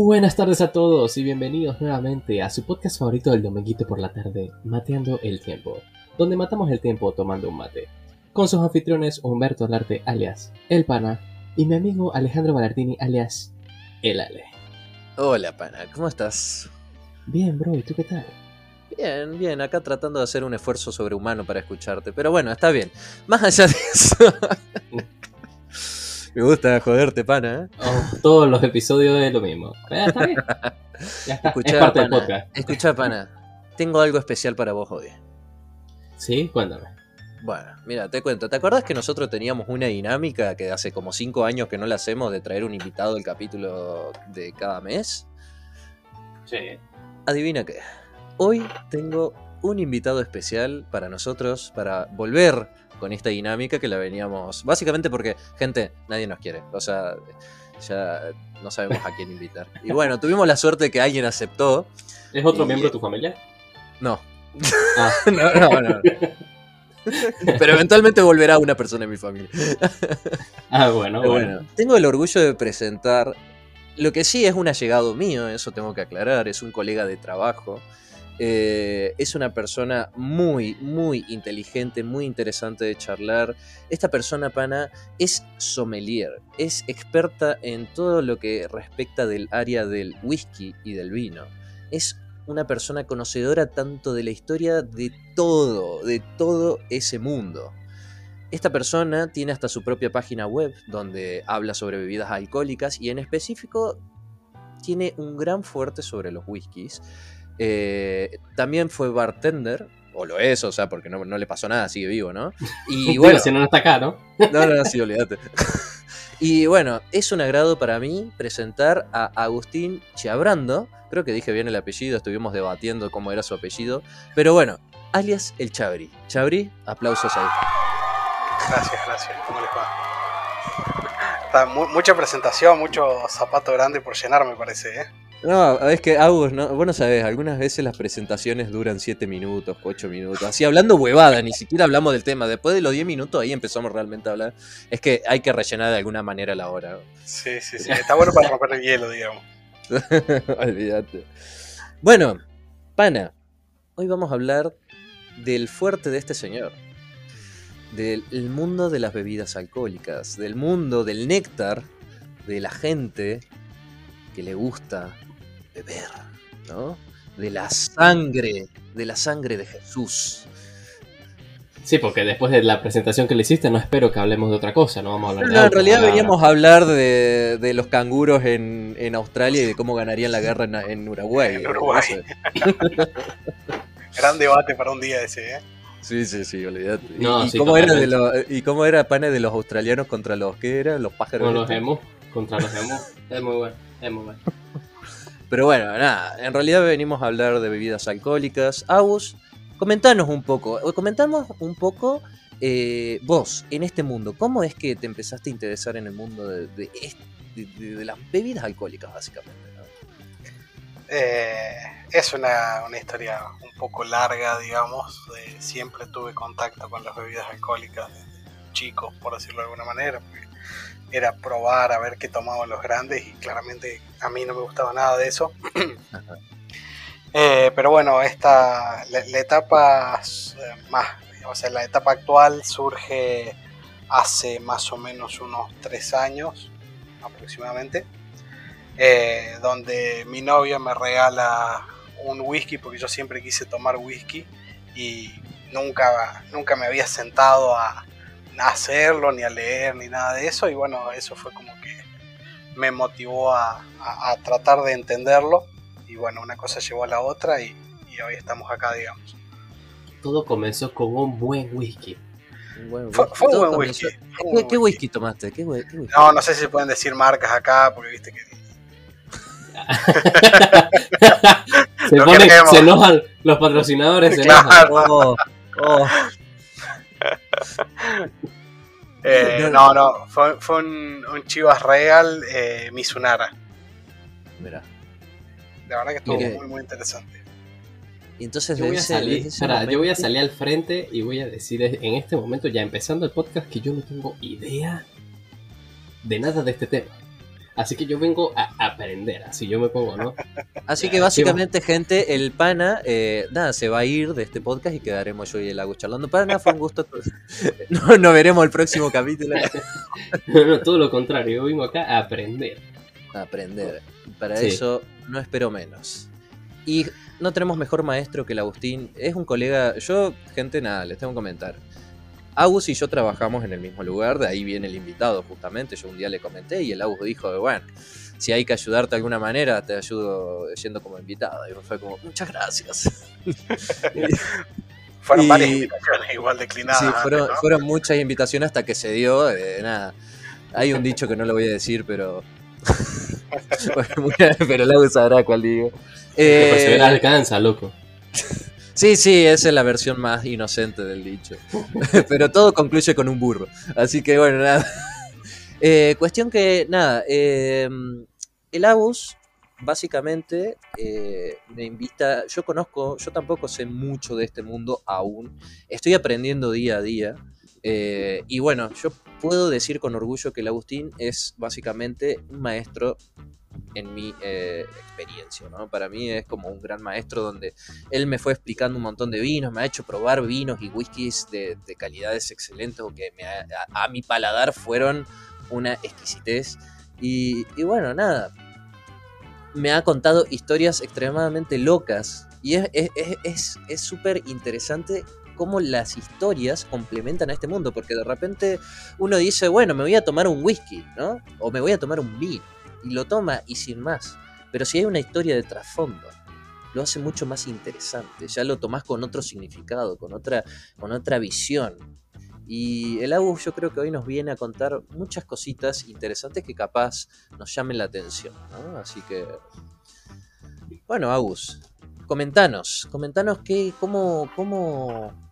Buenas tardes a todos y bienvenidos nuevamente a su podcast favorito del dominguito por la tarde, Mateando el Tiempo, donde matamos el tiempo tomando un mate. Con sus anfitriones Humberto Alarte alias El Pana y mi amigo Alejandro Balardini alias El Ale. Hola, pana, ¿cómo estás? Bien, bro, ¿y tú qué tal? Bien, bien, acá tratando de hacer un esfuerzo sobrehumano para escucharte, pero bueno, está bien. Más allá de eso. Me gusta joderte, pana, ¿eh? Oh, todos los episodios es lo mismo. Eh, está bien. Ya está, Escuchá, es parte del pana, podcast. escuchá, pana. Tengo algo especial para vos hoy. Sí, cuéntame. Bueno, mira, te cuento. ¿Te acuerdas que nosotros teníamos una dinámica que hace como cinco años que no la hacemos de traer un invitado al capítulo de cada mes? Sí. Adivina qué. Hoy tengo un invitado especial para nosotros, para volver con esta dinámica que la veníamos. Básicamente porque, gente, nadie nos quiere. O sea, ya no sabemos a quién invitar. Y bueno, tuvimos la suerte de que alguien aceptó. ¿Es otro Y- miembro de tu familia? No. Ah, No, no, no. Pero eventualmente volverá una persona en mi familia. ah, bueno. bueno, tengo el orgullo de presentar lo que sí es un allegado mío, eso tengo que aclarar, es un colega de trabajo. Eh, es una persona muy, muy inteligente, muy interesante de charlar. Esta persona, pana, es sommelier, es experta en todo lo que respecta del área del whisky y del vino. Es una persona conocedora tanto de la historia de todo, de todo ese mundo. Esta persona tiene hasta su propia página web donde habla sobre bebidas alcohólicas y en específico tiene un gran fuerte sobre los whiskies. Eh, también fue bartender, o lo es, o sea, porque no, no le pasó nada, sigue vivo, ¿no? Y bueno, si no, no está acá, ¿no? no, no, no, sí, olvídate. Y bueno, es un agrado para mí presentar a Agustín Chiabrando. Creo que dije bien el apellido, estuvimos debatiendo cómo era su apellido. Pero bueno, alias el Chabri. Chabri, aplausos ahí. Gracias, gracias. ¿Cómo les va? Está mu- mucha presentación, mucho zapato grande por llenar, me parece, ¿eh? No, es que Agus, no, vos no sabés, algunas veces las presentaciones duran 7 minutos, 8 minutos. Así hablando huevada, ni siquiera hablamos del tema. Después de los 10 minutos ahí empezamos realmente a hablar. Es que hay que rellenar de alguna manera la hora. Sí, sí, sí. Está bueno para romper el hielo, digamos. Olvídate. Bueno, pana, hoy vamos a hablar del fuerte de este señor. Del el mundo de las bebidas alcohólicas, del mundo del néctar, de la gente que le gusta beber, ¿no? De la sangre, de la sangre de Jesús. Sí, porque después de la presentación que le hiciste, no espero que hablemos de otra cosa, no vamos a hablar No, de en realidad veníamos a hablar de, de los canguros en, en Australia y de cómo ganarían la guerra en, en Uruguay. En Uruguay. Gran debate para un día ese, ¿eh? Sí, sí, sí, olvídate. ¿Y, No, y sí, cómo era de totalmente. los, ¿Y cómo era pana de los australianos contra los que eran? Los pájaros. Con los emos, contra los emos. Es muy bueno, es muy bueno. Pero bueno, nada, en realidad venimos a hablar de bebidas alcohólicas. Agus, comentanos un poco, comentamos un poco eh, vos en este mundo, ¿cómo es que te empezaste a interesar en el mundo de, las bebidas alcohólicas, básicamente? Eh, es una, una historia un poco larga, digamos. siempre tuve contacto con las bebidas alcohólicas desde chico, por decirlo de alguna manera. Era probar a ver qué tomaban los grandes y claramente a mí no me gustaba nada de eso. Ajá. Eh, pero bueno, esta, la, la etapa eh, más, o sea, la etapa actual surge hace más o menos unos tres años aproximadamente, eh, donde mi novia me regala un whisky porque yo siempre quise tomar whisky y nunca, nunca me había sentado a, a hacerlo, ni a leer, ni nada de eso, y bueno, eso fue como que me motivó a, a- a tratar de entenderlo y bueno, una cosa llevó a la otra y, y hoy estamos acá, digamos. Todo comenzó con un buen whisky. Un buen Fue, whisky. fue un buen whisky. fue un ¿Qué, whisky tomaste? ¿Qué, whi- qué whisky? No, no sé si se pueden decir marcas acá, porque viste que... se, Lo pone, se enojan los patrocinadores, se Claro. enojan. Oh, oh. Eh, no, no, fue, fue un, un Chivas Real eh, Misunara. Mira. La verdad que estuvo Mire. muy, muy interesante. Y entonces Yo voy, a desde ese- salir, desde ese espera, yo voy a salir al frente y voy a decir en este momento, ya empezando el podcast, que yo no tengo idea de nada de este tema. Así que yo vengo a aprender, así yo me pongo, ¿no? Así que básicamente, gente, el pana, eh, nada, se va a ir de este podcast y quedaremos yo y el Agus charlando. Pana, fue un gusto. no, no veremos el próximo capítulo. no, todo lo contrario, yo vengo acá a aprender. A aprender. Para eso no espero menos. Y no tenemos mejor maestro que el Agustín. Es un colega. Yo, gente, nada, les tengo que comentar. Agus y yo trabajamos en el mismo lugar, de ahí viene el invitado justamente. Yo un día le comenté y el Agus dijo, bueno, si hay que ayudarte de alguna manera, te ayudo yendo como invitado. Y fue como, muchas gracias. fueron varias invitaciones igual declinadas. Sí, fueron, muchas invitaciones hasta que se dio, eh, nada. Hay un dicho que no lo voy a decir, pero... pero el Agus sabrá cuál digo. Eh, alcanza, loco. Sí, sí, esa es la versión más inocente del dicho. Pero todo concluye con un burro. Así que bueno, nada. Eh, cuestión que, nada, em, el Abus básicamente eh, me invita, yo conozco, yo tampoco sé mucho de este mundo aún, estoy aprendiendo día a día. Eh, y bueno, yo puedo decir con orgullo que el Agustín es básicamente un maestro en mi eh, experiencia, ¿no? Para mí es como un gran maestro donde él me fue explicando un montón de vinos, me ha hecho probar vinos y whiskies de, calidades excelentes o que a, mi paladar fueron una exquisitez. Y, bueno, nada, me ha contado historias extremadamente locas y es súper es, interesante cómo las historias complementan a este mundo, porque de repente uno dice, bueno, me voy a tomar un whisky, ¿no? O me voy a tomar un vino y lo toma y sin más. Pero si hay una historia de trasfondo, lo hace mucho más interesante. Ya lo tomás con otro significado, con otra, con otra visión. Y el Agus yo creo que hoy nos viene a contar muchas cositas interesantes que capaz nos llamen la atención. Así que, bueno, Agus, comentanos, comentanos qué, cómo, cómo,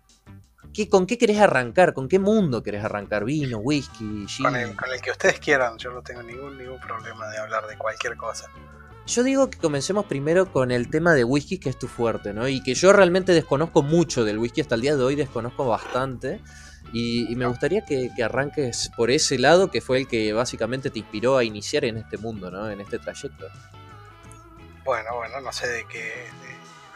¿Con qué querés arrancar? ¿Con qué mundo querés arrancar? ¿Vino, whisky, gin? Con el, que ustedes quieran, yo no tengo ningún, ningún problema de hablar de cualquier cosa. Yo digo que comencemos primero con el tema de whisky, que es tu fuerte, ¿no? Y que yo realmente desconozco mucho del whisky, hasta el día de hoy desconozco bastante. Y, me gustaría que, arranques por ese lado, que fue el que básicamente te inspiró a iniciar en este mundo, ¿no? En este trayecto. Bueno, bueno, no sé de qué,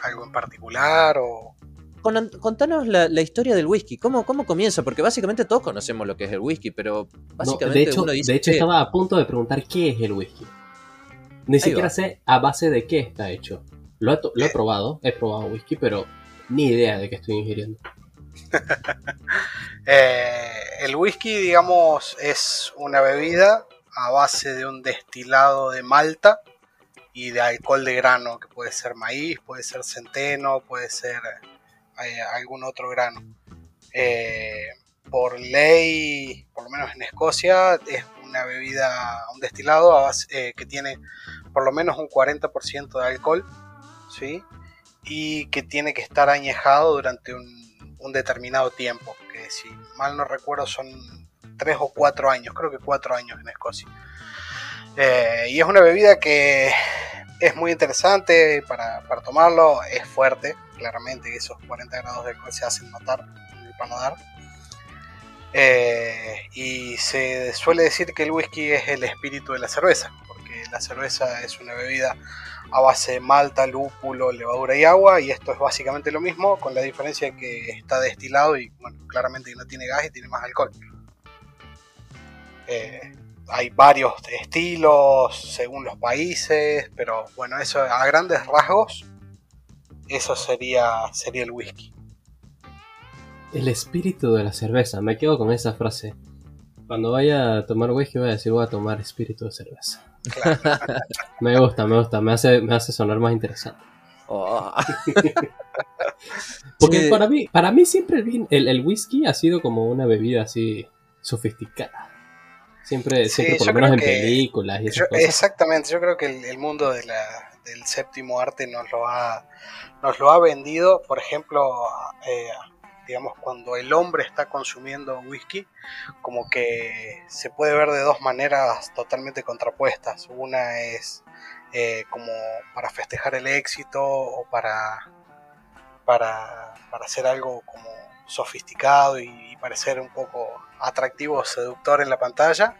algo en particular o, contanos la, historia del whisky. ¿Cómo, ¿Cómo comienza? Porque básicamente todos conocemos lo que es el whisky, pero básicamente de hecho, uno dice. De hecho, estaba a punto de preguntar qué es el whisky. Ni siquiera sé a base de qué está hecho. Lo he, probado, he probado whisky, pero ni idea de qué estoy ingiriendo. Eh, el whisky, digamos, es una bebida a base de un destilado de malta y de alcohol de grano, que puede ser maíz, puede ser centeno, puede ser eh, algún otro grano. Eh, por ley, por lo menos en Escocia, es una bebida, un destilado eh, que tiene por lo menos un 40% de alcohol, ¿sí? Y que tiene que estar añejado durante un, determinado tiempo, que si mal no recuerdo son 3 o 4 años, creo que 4 años en Escocia. y es una bebida que es muy interesante para, para tomarlo, es fuerte, claramente esos 40 grados de alcohol se hacen notar en el paladar. Eh, y se suele decir que el whisky es el espíritu de la cerveza, porque la cerveza es una bebida a base de malta, lúpulo, levadura y agua, y esto es básicamente lo mismo, con la diferencia que está destilado y bueno, claramente no tiene gas y tiene más alcohol. Eh, hay varios estilos según los países, pero bueno, eso a grandes rasgos eso sería, sería el whisky. El espíritu de la cerveza, me quedo con esa frase. Cuando vaya a tomar whisky voy a decir voy a tomar espíritu de cerveza. me gusta, me gusta, me hace, me hace sonar más interesante. Oh. Porque para mí, para mí siempre el, el, whisky ha sido como una bebida así sofisticada. Siempre, siempre por lo menos en películas y esas cosas. Exactamente, yo creo que el, mundo de la, del séptimo arte nos lo ha nos lo ha vendido, por ejemplo, eh, digamos, cuando el hombre está consumiendo whisky, como que se puede ver de dos maneras totalmente contrapuestas. Una es eh, como para festejar el éxito o para, para, hacer algo como sofisticado y, parecer un poco atractivo, seductor en la pantalla.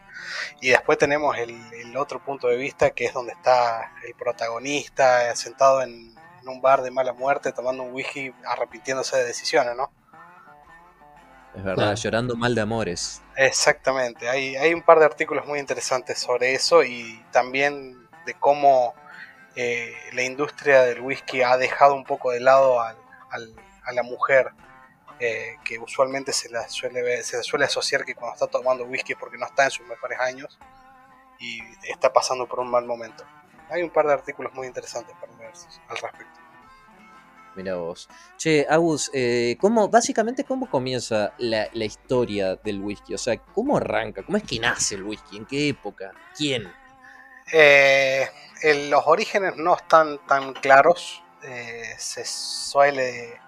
Y después tenemos el, otro punto de vista que es donde está el protagonista sentado en, un bar de mala muerte tomando un whisky arrepintiéndose de decisiones, ¿no? Es verdad, llorando mal de amores. Exactamente, hay, hay un par de artículos muy interesantes sobre eso y también de cómo eh, la industria del whisky ha dejado un poco de lado a la mujer, eh, que usualmente se la suele se suele asociar que cuando está tomando whisky es porque no está en sus mejores años y está pasando por un mal momento. Hay un par de artículos muy interesantes para leer al respecto. Mira vos. Che, Agus, eh, ¿cómo, básicamente, ¿cómo comienza la, historia del whisky? O sea, ¿cómo arranca? ¿Cómo es que nace el whisky? ¿En qué época? ¿Quién? Eh, los orígenes no están tan claros. Eh, se, suele,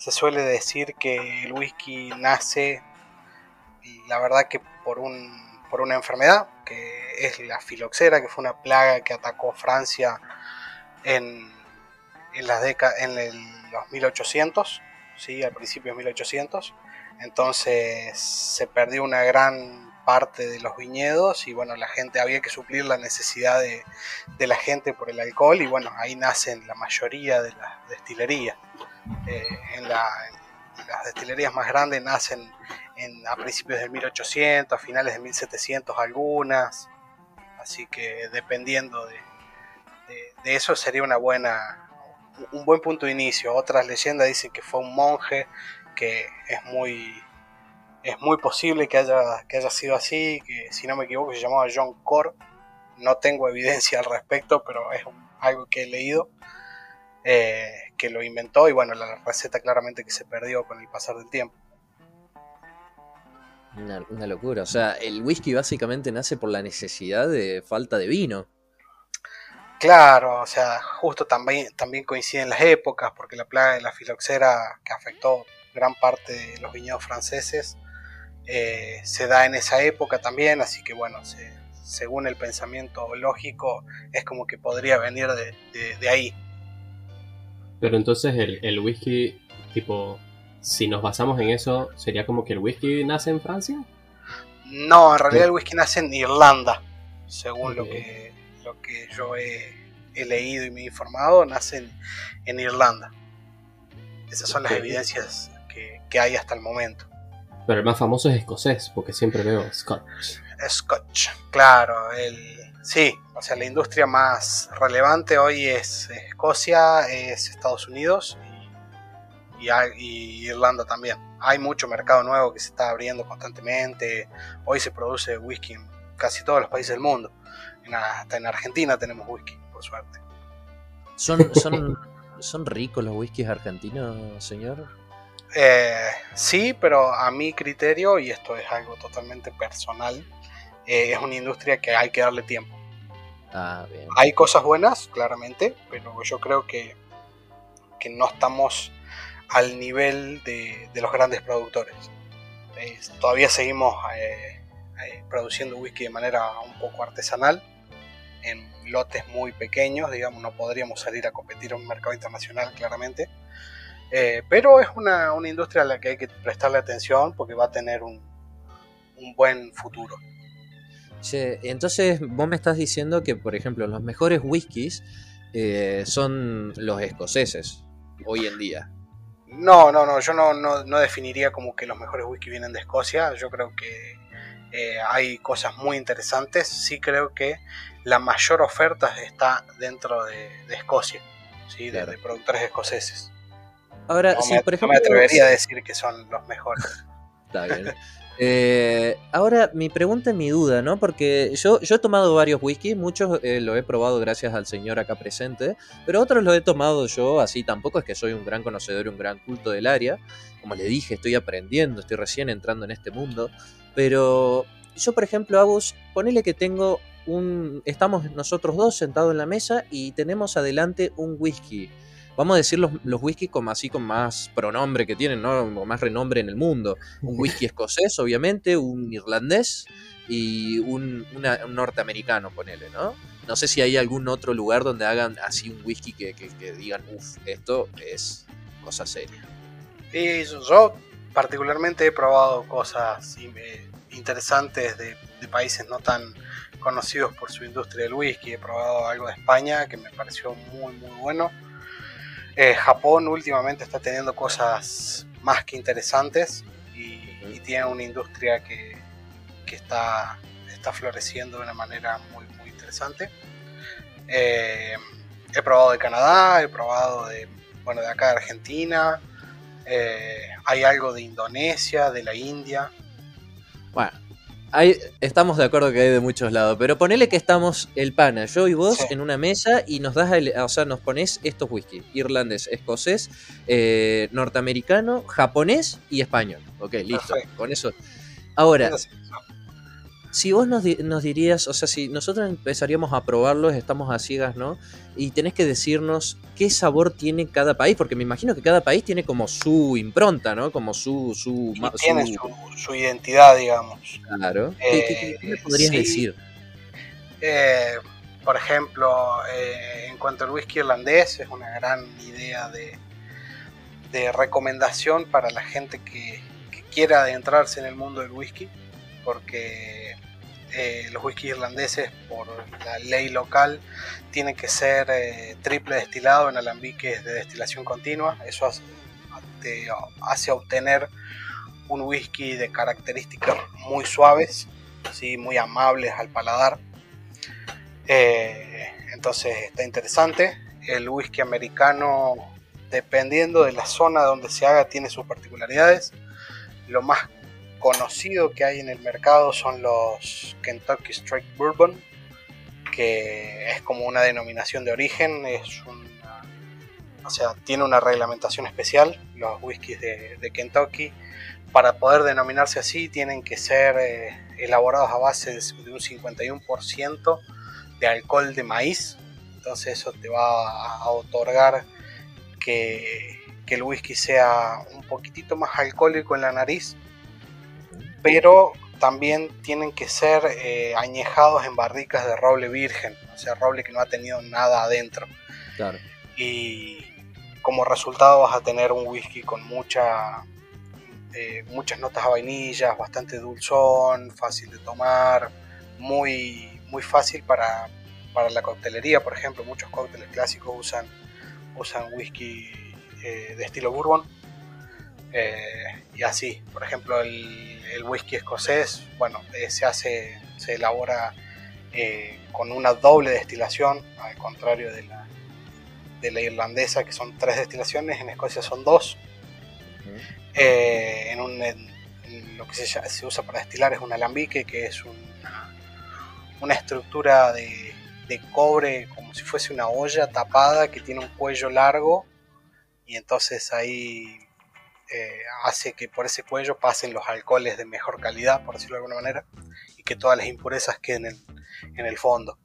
se suele decir que el whisky nace, la verdad que por, un, por una enfermedad, que es la filoxera, que fue una plaga que atacó Francia en en, las en los 1800, ¿sí? al principio de 1800. Entonces se perdió una gran parte de los viñedos y bueno, la gente había que suplir la necesidad de, la gente por el alcohol y bueno, ahí nacen la mayoría de las destilerías. Eh, en, las destilerías más grandes nacen en, a principios del 1800, a finales de 1700 algunas, así que dependiendo de, de eso sería una buena, un buen punto de inicio. Otras leyendas dicen que fue un monje, que es muy, es muy posible que haya, que haya sido así, que si no me equivoco se llamaba John Core. No tengo evidencia al respecto, pero es algo que he leído. Eh, que lo inventó y bueno, la receta claramente que se perdió con el pasar del tiempo. Una, una, locura, o sea, el whisky básicamente nace por la necesidad de falta de vino. Claro, o sea, justo también, también coinciden las épocas, porque la plaga de la filoxera que afectó gran parte de los viñedos franceses eh, se da en esa época también, así que bueno, según el pensamiento lógico, es como que podría venir de, ahí. Pero entonces el, el, whisky, tipo, si nos basamos en eso, ¿sería como que el whisky nace en Francia? No, en realidad el whisky nace en Irlanda, según lo que lo que yo he, leído y me he informado, nace en, Irlanda. Esas son las evidencias que, hay hasta el momento. Pero el más famoso es escocés, porque siempre veo Scotch. Scotch, claro. El, sí, o sea, la industria más relevante hoy es Escocia, es Estados Unidos y, y, Irlanda también. Hay mucho mercado nuevo que se está abriendo constantemente. Hoy se produce whisky en casi todos los países del mundo hasta en Argentina tenemos whisky, por suerte. ¿Son, son, ¿son ricos los whiskies argentinos, señor? Eh, sí, pero a mi criterio, y esto es algo totalmente personal, eh, es una industria que hay que darle tiempo. Ah, bien. Hay cosas buenas, claramente, pero yo creo que, que no estamos al nivel de, los grandes productores. todavía seguimos eh, produciendo whisky de manera un poco artesanal en lotes muy pequeños, digamos, no podríamos salir a competir en un mercado internacional claramente. Eh, pero es una, industria a la que hay que prestarle atención porque va a tener un, buen futuro. Entonces vos me estás diciendo que, por ejemplo, los mejores whiskies eh, son los escoceses hoy en día. No, no, no, yo no, no, definiría como que los mejores whisky vienen de Escocia. Yo creo que eh, hay cosas muy interesantes. Sí creo que la mayor oferta está dentro de, Escocia, ¿sí? de, productores escoceses. Ahora, no por ejemplo. me atrevería a decir que son los mejores. Está bien. Eh, ahora, mi pregunta y mi duda, ¿no? Porque yo, yo he tomado varios whiskies, muchos eh, lo he probado gracias al señor acá presente, pero otros lo he tomado yo, así tampoco es que soy un gran conocedor y un gran culto del área. Como le dije, estoy aprendiendo, estoy recién entrando en este mundo. Pero yo, por ejemplo, Agus, ponele que tengo estamos nosotros dos sentados en la mesa y tenemos adelante un whisky. Vamos a decir los, los whisky como así con más pronombre que tienen, ¿no? O más renombre en el mundo. Un whisky escocés, obviamente, un irlandés y un, norteamericano, ponele, ¿no? No sé si hay algún otro lugar donde hagan así un whisky que, digan, uff, esto es cosa seria. Y yo particularmente he probado cosas eh, interesantes de, países no tan conocidos por su industria del whisky. He probado algo de España que me pareció muy muy bueno. Eh, Japón últimamente está teniendo cosas más que interesantes y, tiene una industria que, está, está floreciendo de una manera muy, muy interesante. Eh, he probado de Canadá, he probado de, bueno, de acá de Argentina, eh, hay algo de Indonesia, de la India. Bueno, estamos de acuerdo que hay de muchos lados, pero ponele que estamos el pana, yo y vos en una mesa y nos das, o sea, nos pones estos whisky, irlandés, escocés, eh, norteamericano, japonés y español. Ok, listo, con eso. Ahora, si vos nos, dirías, o sea, si nosotros empezaríamos a probarlos, estamos a ciegas, ¿no? Y tenés que decirnos qué sabor tiene cada país, porque me imagino que cada país tiene como su impronta, ¿no? Como su... su tiene su, identidad, digamos. Claro. ¿Qué, me eh, podrías decir? Eh, por ejemplo, eh, en cuanto al whisky irlandés, es una gran idea de, de recomendación para la gente que, que quiera adentrarse en el mundo del whisky porque eh, los whisky irlandeses, por la ley local, tienen que ser eh, triple destilado en alambiques de destilación continua. Eso hace, hace obtener un whisky de características muy suaves, ¿sí? muy amables al paladar. Eh, entonces está interesante. El whisky americano, dependiendo de la zona donde se haga, tiene sus particularidades. Lo más conocido que hay en el mercado son los Kentucky Straight Bourbon, que es como una denominación de origen, es o sea, tiene una reglamentación especial, los whiskies de, Kentucky, para poder denominarse así tienen que ser eh, elaborados a base de, un 51% de alcohol de maíz, entonces eso te va a otorgar que el whisky sea un poquitito más alcohólico en la nariz pero también tienen que ser eh, añejados en barricas de roble virgen, o sea, roble que no ha tenido nada adentro. Claro. Y como resultado vas a tener un whisky con mucha, eh, muchas notas a vainillas, bastante dulzón, fácil de tomar, muy, muy fácil para, la coctelería, por ejemplo, muchos cócteles clásicos usan, usan whisky eh, de estilo bourbon. Y así, por ejemplo, el, el whisky escocés, bueno, eh, se hace, se elabora eh, con una doble destilación, al contrario de la, de la irlandesa, que son tres destilaciones, en Escocia son dos. Eh, en, un, lo que se, usa para destilar es un alambique, que es una, una estructura de, de cobre como si fuese una olla tapada que tiene un cuello largo y entonces ahí eh, hace que por ese cuello pasen los alcoholes de mejor calidad, por decirlo de alguna manera, y que todas las impurezas queden en, el fondo.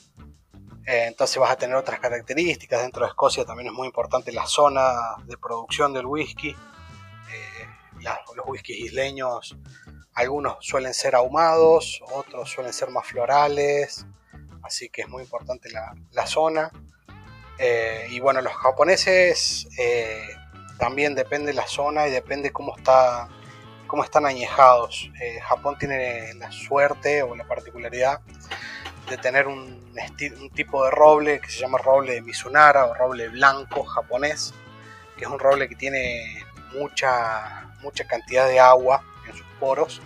Eh, entonces vas a tener otras características. Dentro de Escocia también es muy importante la zona de producción del whisky. Eh, los whiskies isleños, algunos suelen ser ahumados, otros suelen ser más florales, así que es muy importante la, la zona. y bueno, los japoneses también depende la zona y depende cómo está cómo están añejados. Eh, Japón tiene la suerte o la particularidad de tener un, tipo de roble que se llama roble de Mizunara o roble blanco japonés, que es un roble que tiene mucha, mucha cantidad de agua en sus poros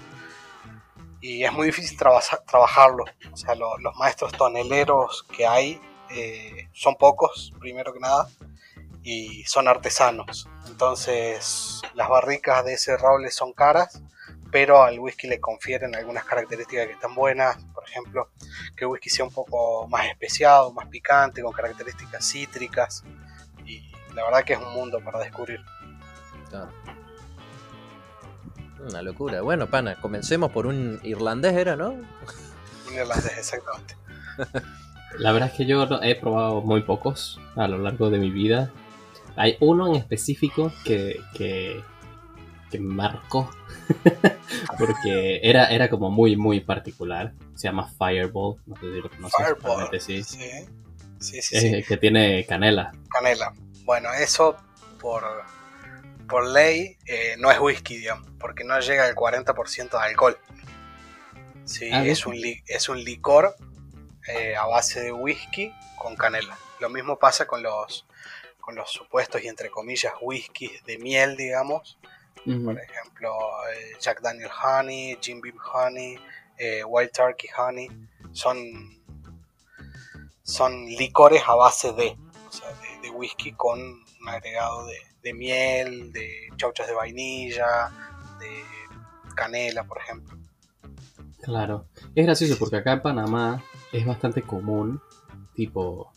y es muy difícil trabajarlo. O sea, los maestros toneleros que hay eh, son pocos, primero que nada, y son artesanos. Entonces las barricas de ese roble son caras, pero al whisky le confieren algunas características que están buenas. Por ejemplo, que el whisky sea un poco más especiado, más picante, con características cítricas. Y la verdad que es un mundo para descubrir. Una locura. Bueno, pana, comencemos por un irlandés, ¿era, no? Un irlandés, exactamente. La verdad es que yo he probado muy pocos a lo largo de mi vida. Hay uno en específico que, que, me marcó porque era, era como muy, muy particular. Se llama Fireball, no sé si lo conoces. Fireball, sí. Sí, sí, Que tiene canela. Canela. Bueno, eso por, por ley eh, no es whisky, digamos, porque no llega al 40% de alcohol. Sí, Ah, es, un li- es un licor eh, a base de whisky con canela. Lo mismo pasa con los, con los supuestos y entre comillas whiskies de miel, digamos. Por ejemplo, eh, Jack Daniel Honey, Jim Beam Honey, eh, Wild Turkey Honey. Son, son licores a base de, o sea, de, de whisky con un agregado de, de miel, de chauchas de vainilla, de canela, por ejemplo. Claro. Es gracioso porque acá en Panamá es bastante común, tipo,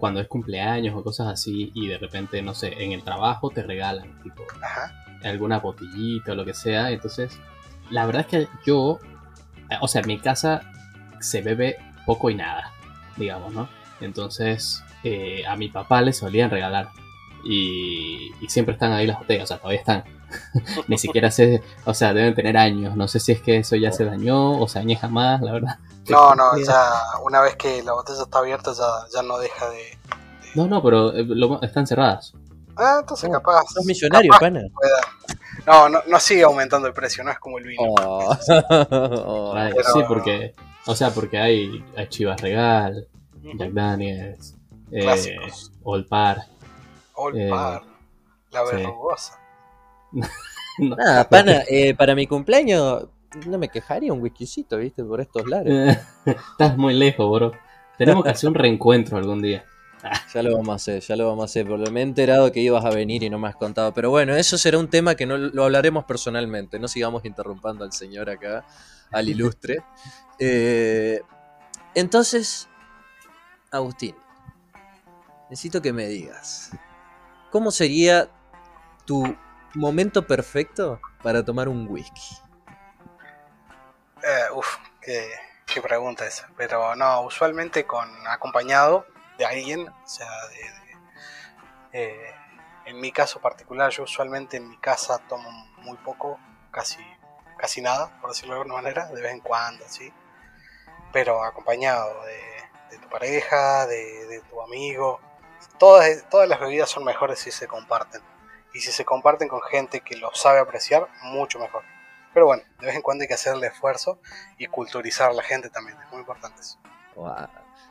cuando es cumpleaños o cosas así, y de repente, no sé, en el trabajo te regalan, tipo, Ajá. alguna botellita o lo que sea. Entonces, la verdad es que yo, o sea, en mi casa se bebe poco y nada, digamos, ¿no? Entonces, eh, a mi papá le solían regalar. Y, y siempre están ahí las botellas, o sea, todavía están. Ni siquiera sé, o sea, deben tener años. No sé si es que eso ya se dañó o se añeja más, la verdad. No, no, ya una vez que la botella está abierta ya, ya no deja de... No, no, pero eh, lo- están cerradas. Ah, entonces Oh, capaz... Sos millonario, capaz pana. No, no, no sigue aumentando el precio, no es como el vino. Oh. Oh. Ay, pero- Sí, porque, o sea, porque hay, hay Chivas Regal. Jack Daniels, eh, Clásicos. Old Par. Old eh, Par, la sí. verrugosa. No, Nada, pana, eh, para mi cumpleaños no me quejaría un whiskycito, ¿viste? Por estos lares. Estás muy lejos, bro. Tenemos que hacer un reencuentro algún día. Ya lo vamos a hacer, ya lo vamos a hacer. Porque me he enterado que ibas a venir y no me has contado. Pero bueno, eso será un tema que no lo hablaremos personalmente. No sigamos interrumpiendo al señor acá, al ilustre. Eh, entonces, Agustín, necesito que me digas, ¿cómo sería tu momento perfecto para tomar un whisky? Eh, uf, qué, pregunta esa. Pero no, usualmente con acompañado de alguien, o sea, de, eh, en mi caso particular, yo usualmente en mi casa tomo muy poco, casi, casi nada, por decirlo de alguna manera, de vez en cuando, sí. Pero acompañado de, de tu pareja, de, de tu amigo. Todas, todas las bebidas son mejores si se comparten. Y si se comparten con gente que lo sabe apreciar, mucho mejor. Pero bueno, de vez en cuando hay que hacerle esfuerzo y culturizar a la gente también, es muy importante eso.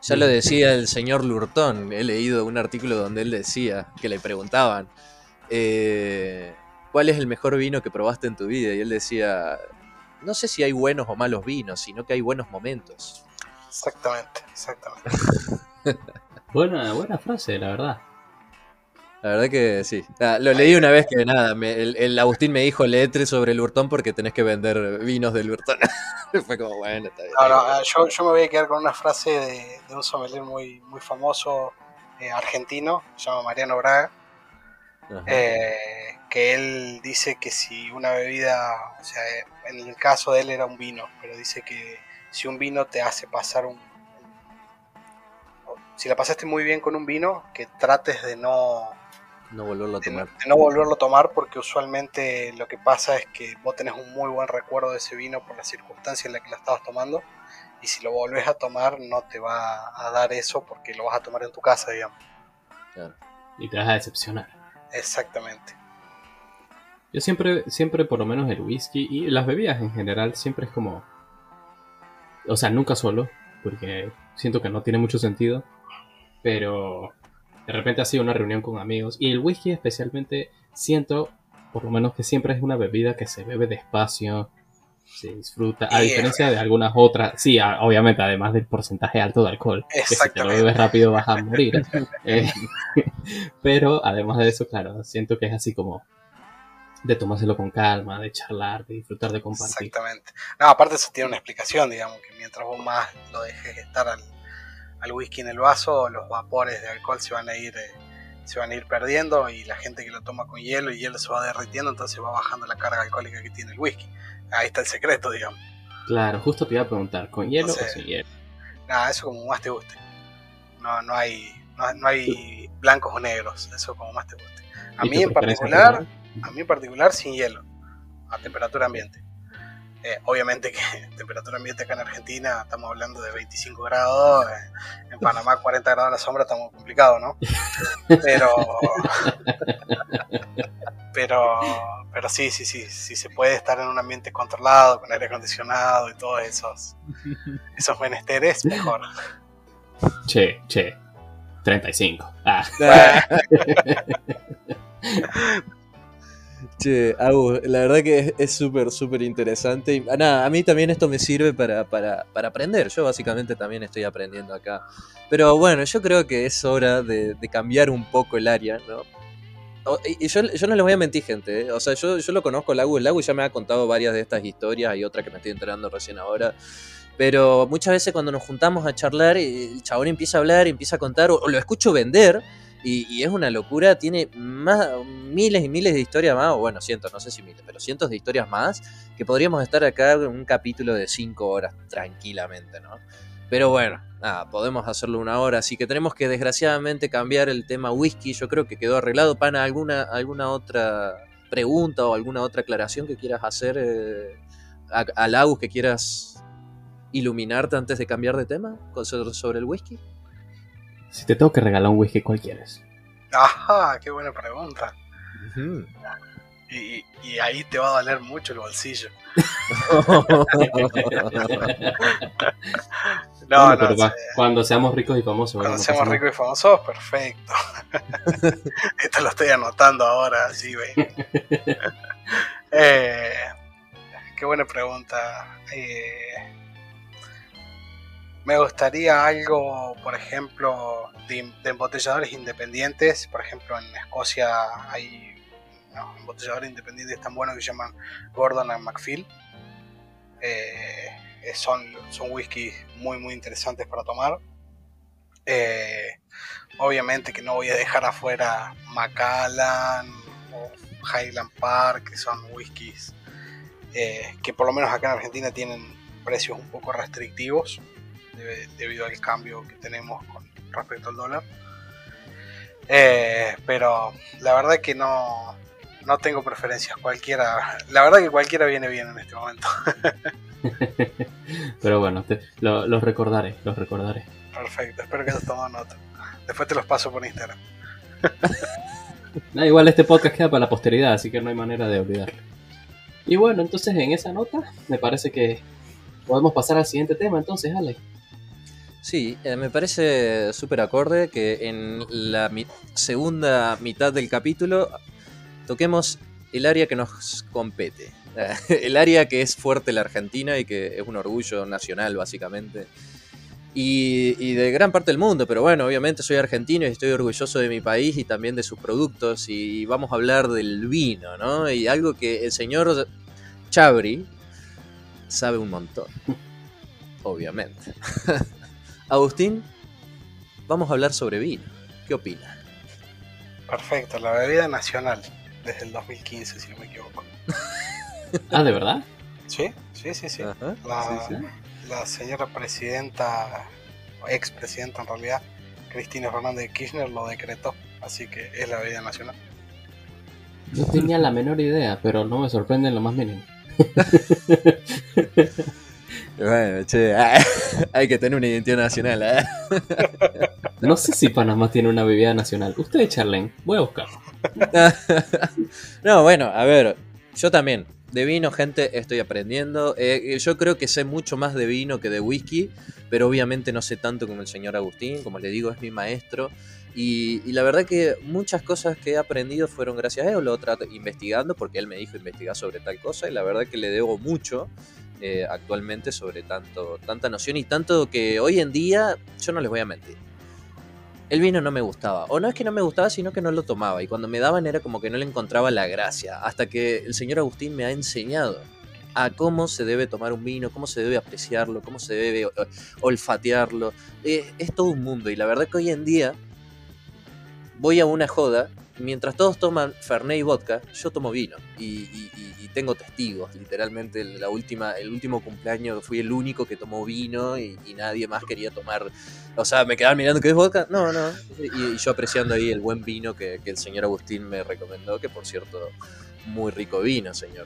Ya lo decía el señor Lurtón. He leído un artículo donde él decía que le preguntaban eh, cuál es el mejor vino que probaste en tu vida. Y él decía: No sé si hay buenos o malos vinos, sino que hay buenos momentos. Exactamente, exactamente. Buena, buena frase, la verdad. La verdad que sí. Ah, lo leí una vez que nada, me- el, el Agustín me dijo letre sobre Lurtón porque tenés que vender vinos de Lurtón. Fue como, bueno, está bien. No, no, eh, yo, yo me voy a quedar con una frase de, de un sommelier muy, muy famoso eh, argentino, se llama Mariano Braga, eh, que él dice que si una bebida, o sea, en el caso de él era un vino, pero dice que si un vino te hace pasar un... Si la pasaste muy bien con un vino, que trates de no, no volverlo a tomar. de no volverlo a tomar porque usualmente lo que pasa es que vos tenés un muy buen recuerdo de ese vino por la circunstancia en la que lo estabas tomando y si lo volvés a tomar no te va a dar eso porque lo vas a tomar en tu casa, digamos. Claro. Y te vas a decepcionar. Exactamente. Yo siempre, siempre por lo menos el whisky y las bebidas en general siempre es como... O sea, nunca solo, porque siento que no tiene mucho sentido. Pero de repente ha sido una reunión con amigos. Y el whisky especialmente siento, por lo menos que siempre es una bebida que se bebe despacio, se disfruta. A Y- diferencia de algunas otras, sí, a- obviamente, además del porcentaje alto de alcohol. Que si te lo bebes rápido vas a morir. Eh, pero además de eso, claro, siento que es así como de tomárselo con calma, de charlar, de disfrutar de compartir. Exactamente. No, aparte eso tiene una explicación, digamos, que mientras vos más lo dejes estar al, al whisky en el vaso, los vapores de alcohol se van a ir eh, se van a ir perdiendo y la gente que lo toma con hielo y hielo se va derritiendo, entonces va bajando la carga alcohólica que tiene el whisky. Ahí está el secreto, digamos. Claro, justo te iba a preguntar, ¿con hielo o sin hielo? Nada, eso como más te guste. No, no hay, no, no hay blancos o negros, eso como más te guste. A ¿Y mí en particular, a mí en particular sin hielo, a temperatura ambiente. Eh, obviamente que temperatura ambiente acá en Argentina estamos hablando de 25 grados, eh, en Panamá 40 grados a la sombra estamos complicados, ¿no? Pero, pero, pero sí, sí, sí, sí se puede estar en un ambiente controlado, con aire acondicionado y todos esos, esos menesteres, mejor. Che, che. 35. Ah. Che, Agus, la verdad que es súper, súper interesante. Y, nada, a mí también esto me sirve para, para, para, aprender. Yo básicamente también estoy aprendiendo acá. Pero bueno, yo creo que es hora de, cambiar un poco el área, ¿no? Y yo, yo, no les voy a mentir, gente. ¿eh? O sea, yo, yo lo conozco, el Agus. El Agus ya me ha contado varias de estas historias. Hay otra que me estoy enterando recién ahora. Pero muchas veces cuando nos juntamos a charlar, el chabón empieza a hablar, empieza a contar, o lo escucho vender. Y, y, es una locura, tiene más, miles y miles de historias más, o bueno, cientos, no sé si miles, pero cientos de historias más, que podríamos estar acá en un capítulo de cinco horas tranquilamente, ¿no? Pero bueno, nada, podemos hacerlo una hora, así que tenemos que desgraciadamente cambiar el tema whisky, yo creo que quedó arreglado. Pana, ¿alguna, alguna otra pregunta o alguna otra aclaración que quieras hacer eh, a, que quieras iluminarte antes de cambiar de tema sobre el whisky? Si te tengo que regalar un whisky, ¿cuál quieres? Ajá, qué buena pregunta. Uh -huh. y, y, ahí te va a doler mucho el bolsillo. no, no, cuando seamos ricos y famosos. Cuando seamos ricos y famosos, perfecto. Esto lo estoy anotando ahora, sí, ve. eh, qué buena pregunta. Eh, me gustaría algo, por ejemplo, de, embotelladores independientes. Por ejemplo, en Escocia hay embotelladores independientes tan buenos que se llaman Gordon and McPhail. Eh, son, son whiskies muy, muy interesantes para tomar. Eh, obviamente que no voy a dejar afuera Macallan o Highland Park, que son whiskies eh, que por lo menos acá en Argentina tienen precios un poco restrictivos debido al cambio que tenemos con respecto al dólar. Eh, pero la verdad que no, no tengo preferencias. Cualquiera, la verdad que cualquiera viene bien en este momento. pero bueno, te, lo, los recordaré, los recordaré. Perfecto, espero que hayas tomado nota. Después te los paso por Instagram. no, igual este podcast queda para la posteridad, así que no hay manera de olvidarlo. Y bueno, entonces en esa nota me parece que podemos pasar al siguiente tema, entonces, Ale. Sí, eh, me parece súper acorde que en la mi segunda mitad del capítulo toquemos el área que nos compete. el área que es fuerte la Argentina y que es un orgullo nacional, básicamente. Y, y, de gran parte del mundo, pero bueno, obviamente soy argentino y estoy orgulloso de mi país y también de sus productos. Y vamos a hablar del vino, ¿no? Y algo que el señor Chabri sabe un montón. Obviamente. Agustín, vamos a hablar sobre vino. ¿Qué opina? Perfecto, la bebida nacional desde el 2015, si no me equivoco. ah, ¿de verdad? Sí, sí, sí, sí. Ajá, la, sí, sí. la, señora presidenta, o expresidenta en realidad, Cristina Fernández de Kirchner lo decretó, así que es la bebida nacional. No tenía la menor idea, pero no me sorprende en lo más mínimo. Bueno, che, hay que tener una identidad nacional. ¿eh? No sé si Panamá tiene una bebida nacional. Ustedes charlen, voy a buscar. No, bueno, a ver, yo también. De vino, gente, estoy aprendiendo. Eh, yo creo que sé mucho más de vino que de whisky, pero obviamente no sé tanto como el señor Agustín. Como le digo, es mi maestro. Y, y, la verdad que muchas cosas que he aprendido fueron gracias a él, lo trato investigando, porque él me dijo investigar sobre tal cosa, y la verdad que le debo mucho eh, actualmente sobre tanto, tanta noción y tanto que hoy en día, yo no les voy a mentir, el vino no me gustaba. O no es que no me gustaba, sino que no lo tomaba. Y cuando me daban era como que no le encontraba la gracia. Hasta que el señor Agustín me ha enseñado a cómo se debe tomar un vino, cómo se debe apreciarlo, cómo se debe olfatearlo. Eh, es todo un mundo. Y la verdad que hoy en día voy a una joda, mientras todos toman Fernet y vodka, yo tomo vino. Y, y, y tengo testigos, literalmente la última, el último cumpleaños fui el único que tomó vino y, nadie más quería tomar. O sea, me quedaban mirando que es vodka. No, no. Y, yo apreciando ahí el buen vino que, que el señor Agustín me recomendó, que por cierto, muy rico vino, señor.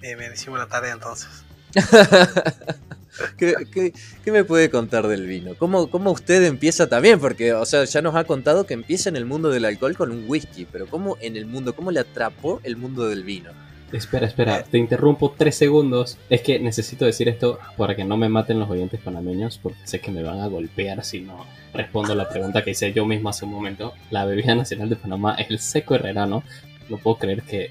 Bien, bien, hicimos la tarea entonces. ¿Qué, me puede contar del vino? ¿Cómo, ¿Cómo usted empieza también? Porque, o sea, ya nos ha contado que empieza en el mundo del alcohol con un whisky, pero ¿cómo en el mundo, cómo le atrapó el mundo del vino? Espera, espera, te interrumpo tres segundos. Es que necesito decir esto para que no me maten los oyentes panameños, porque sé que me van a golpear si no respondo la pregunta que hice yo mismo hace un momento. La bebida nacional de Panamá es el seco herrerano. No puedo creer que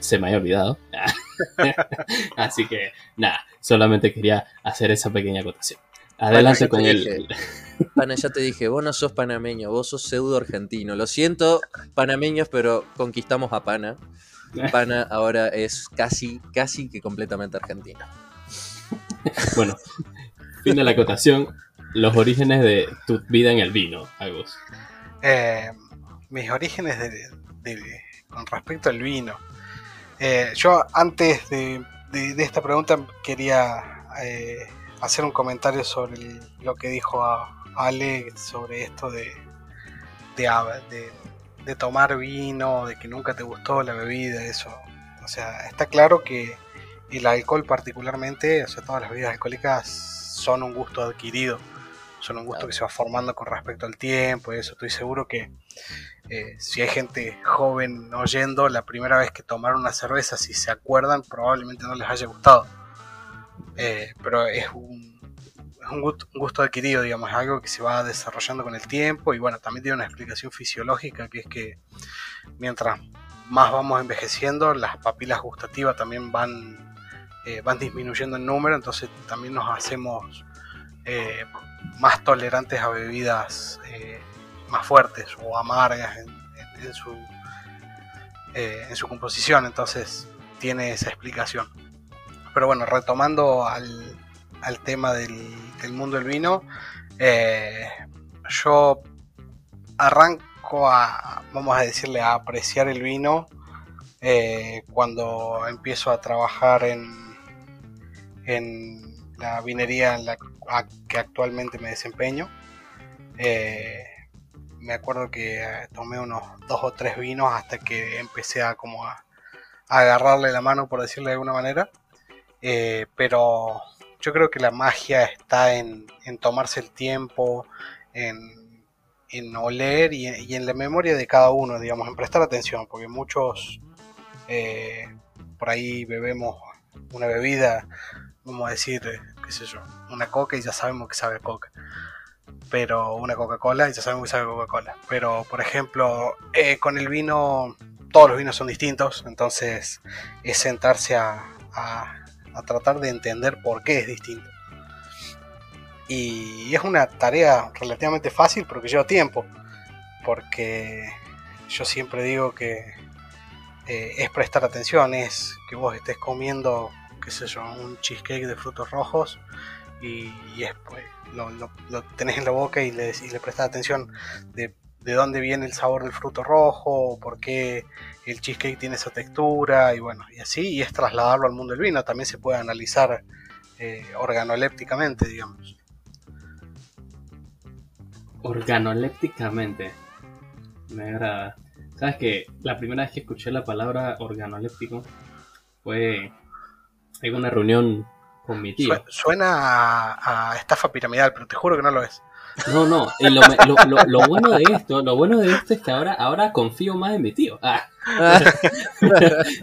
se me haya olvidado. Así que, nada, solamente quería hacer esa pequeña acotación. Adelante con te el. Pana, ya te dije, vos no sos panameño, vos sos pseudo argentino. Lo siento, panameños, pero conquistamos a Pana. Pana ahora es casi, casi que completamente argentino. Bueno, fin de la acotación. Los orígenes de tu vida en el vino, Agus. Eh, mis orígenes de, de- con respecto al vino. Eh, yo antes de, esta pregunta quería eh, hacer un comentario sobre lo que dijo a- Ale sobre esto de- de tomar vino, de que nunca te gustó la bebida, eso. O sea, está claro que el alcohol particularmente, o sea, todas las bebidas alcohólicas son un gusto adquirido, son un gusto Claro. que se va formando con respecto al tiempo y eso. Estoy seguro que eh, si hay gente joven oyendo, la primera vez que tomaron una cerveza, si se acuerdan, probablemente no les haya gustado. Eh, pero es un, es un gusto, un gusto adquirido, digamos, es algo que se va desarrollando con el tiempo y bueno, también tiene una explicación fisiológica que es que mientras más vamos envejeciendo, las papilas gustativas también van, eh, van disminuyendo en número, entonces también nos hacemos eh, más tolerantes a bebidas eh, más fuertes o amargas en, su, eh, en su composición, entonces tiene esa explicación. Pero bueno, retomando al, al tema del, del mundo del vino, eh, yo arranco a, vamos a decirle, a apreciar el vino cuando empiezo a trabajar en, en la vinería en la a- que actualmente me desempeño. Eh, me acuerdo que eh, tomé unos dos o tres vinos hasta que empecé a como a, agarrarle la mano, por decirlo de alguna manera. Eh, pero yo creo que la magia está en, en tomarse el tiempo, en, en oler y, y en la memoria de cada uno, digamos, en prestar atención, porque muchos por ahí bebemos una bebida, vamos a decir, qué sé una coca y ya sabemos que sabe coca. Pero una Coca-Cola y ya sabemos que sabe Coca-Cola. Pero, por ejemplo, eh, con el vino, todos los vinos son distintos, entonces es sentarse a, a- a tratar de entender por qué es distinto. Y es una tarea relativamente fácil, pero que lleva tiempo. Porque yo siempre digo que eh, es prestar atención, es que vos estés comiendo, qué un cheesecake de frutos rojos y, y es, pues, lo, lo- tenés en la boca y le, y le prestas atención de, de dónde viene el sabor del fruto rojo, por qué el cheesecake tiene esa textura y bueno, y así, y es trasladarlo al mundo del vino, también se puede analizar eh, organolépticamente, digamos. Organolépticamente. Me agrada. Sabes que la primera vez que escuché la palabra organoléptico fue en una reunión con mi tío. Sue- Suena a, a estafa piramidal, pero te juro que no lo es. No, no, y lo, lo- lo- lo bueno de esto, lo bueno de esto es que ahora, ahora confío más en mi tío. Ah,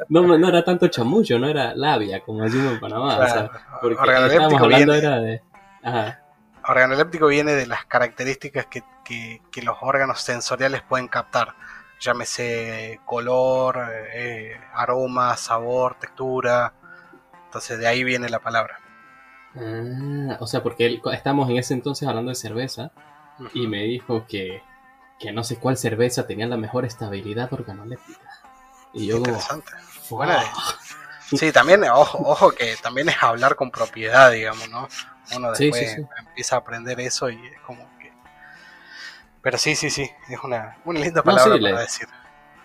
no, no era tanto chamullo, no era labia, como decimos en Panamá. o sea, Claro, porque estábamos hablando viene- era de... Ajá, organoléptico viene de las características que, que- que los órganos sensoriales pueden captar. Llámese color, eh, aroma, sabor, textura. Entonces de ahí viene la palabra. Ah, o sea, porque él- estamos en ese entonces hablando de cerveza y me dijo que, que no sé cuál cerveza tenía la mejor estabilidad organoléptica. Y yo. Interesante. Sí, también, ojo, ojo que también es hablar con propiedad, digamos, ¿no? Uno Sí, después sí, sí. empieza a aprender eso y es como que... Pero sí, sí, sí, es una, una linda No, palabra sí, para le- decir.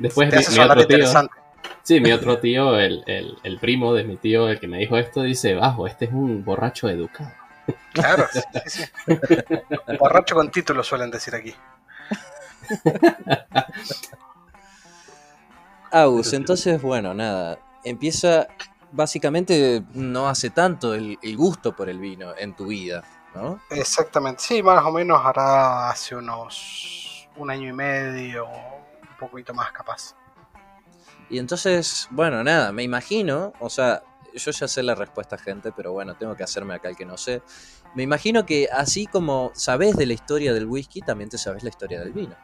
Después Te mi, hace mi sonar otro tío... interesante. Sí, mi otro tío, el, el, el primo de mi tío, el que me dijo esto, dice, bajo, este es un borracho educado. Claro, sí, sí, sí. Borracho con título suelen decir aquí. Agus, entonces, bueno, nada. Empieza básicamente no hace tanto el, gusto por el vino en tu vida, ¿no? Exactamente, sí, más o menos hará hace unos un año y medio, un poquito más capaz. Y entonces, bueno, nada, me imagino, o sea, yo ya sé la respuesta, gente, pero bueno, tengo que hacerme acá el que no sé. Me imagino que así como sabes de la historia del whisky, también te sabes la historia del vino.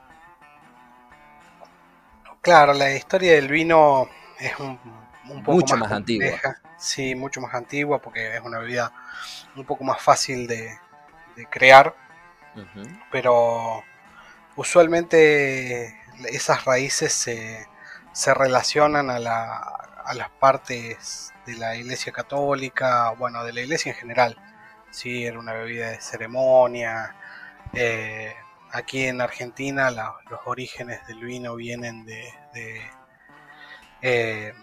Claro, la historia del vino es un, poco mucho más, antigua. Sí, mucho más antigua porque es una bebida un poco más fácil de, crear. Pero usualmente esas raíces se, se relacionan a, la, a las partes de la iglesia católica, bueno, de la iglesia en general. Sí, era una bebida de ceremonia. Eh, aquí en Argentina los orígenes del vino vienen de... Eh,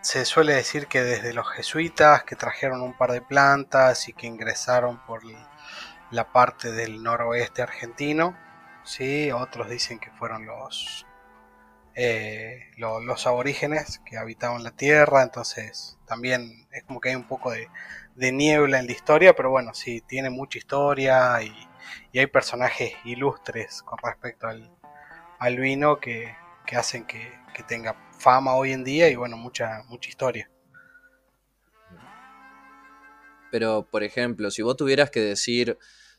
se suele decir que desde los jesuitas que trajeron un par de plantas y que ingresaron por la parte del noroeste argentino. ¿sí? Otros dicen que fueron los eh, los aborígenes que habitaban la tierra, entonces también es como que hay un poco de, niebla en la historia, pero bueno, sí, tiene mucha historia y, hay personajes ilustres con respecto al, vino que, hacen que, que, tenga fama hoy en día y bueno, mucha, mucha historia. Pero, por ejemplo, si vos tuvieras que decir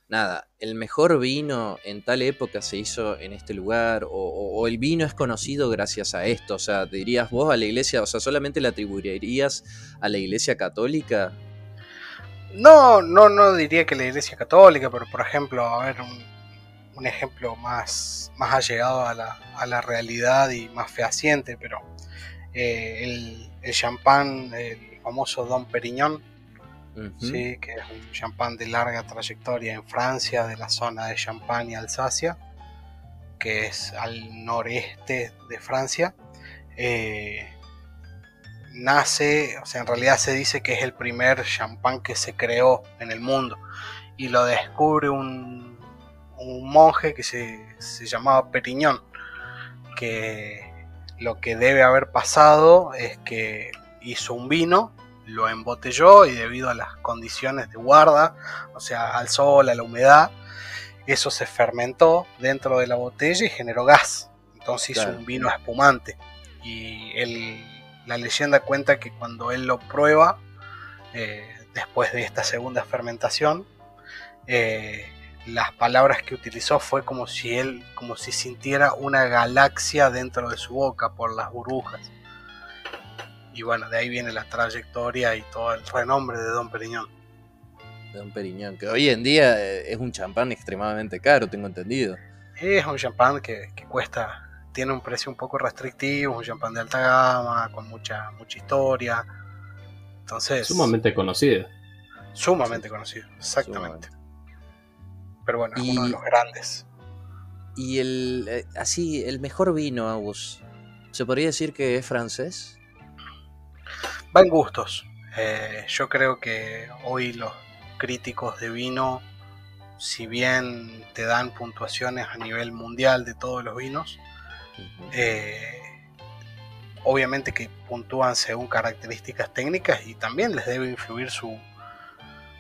nada, el mejor vino en tal época se hizo en este lugar, o, el vino es conocido gracias a esto, o sea, dirías vos a la iglesia, o sea, solamente le atribuirías a la iglesia católica. No, no, no diría que la iglesia católica, pero por ejemplo, a ver, un, ejemplo más, más allegado a la, a la, realidad y más fehaciente, pero eh, el, el champán, el famoso Don Periñón, ¿sí? que es un champán de larga trayectoria en Francia, de la zona de Champagne y Alsacia, que es al noreste de Francia. Eh, nace, o sea, en realidad se dice que es el primer champán que se creó en el mundo y lo descubre un, un monje que se, se llamaba Periñón, que lo que debe haber pasado es que hizo un vino lo embotelló y debido a las condiciones de guarda, o sea, al sol, a la humedad, eso se fermentó dentro de la botella y generó gas. Entonces hizo un vino espumante. Y la leyenda cuenta que cuando él lo prueba, eh, después de esta segunda fermentación, eh, las palabras que utilizó fue como si él, como si sintiera una galaxia dentro de su boca por las burbujas y bueno, de ahí viene la trayectoria y todo el renombre de Don Periñón. Don Periñón, que hoy en día eh, es un champán extremadamente caro, tengo entendido. Es un champán que, cuesta, tiene un precio un poco restrictivo, un champán de alta gama, con mucha, mucha historia. Entonces. Sumamente conocido. Sumamente conocido, exactamente. Pero bueno, es uno de los grandes. Y el eh, así, el mejor vino, Agus, ¿se podría decir que es francés? Va en gustos. Eh, yo creo que hoy los críticos de vino, si bien te dan puntuaciones a nivel mundial de todos los vinos, eh, obviamente que puntúan según características técnicas y también les debe influir su,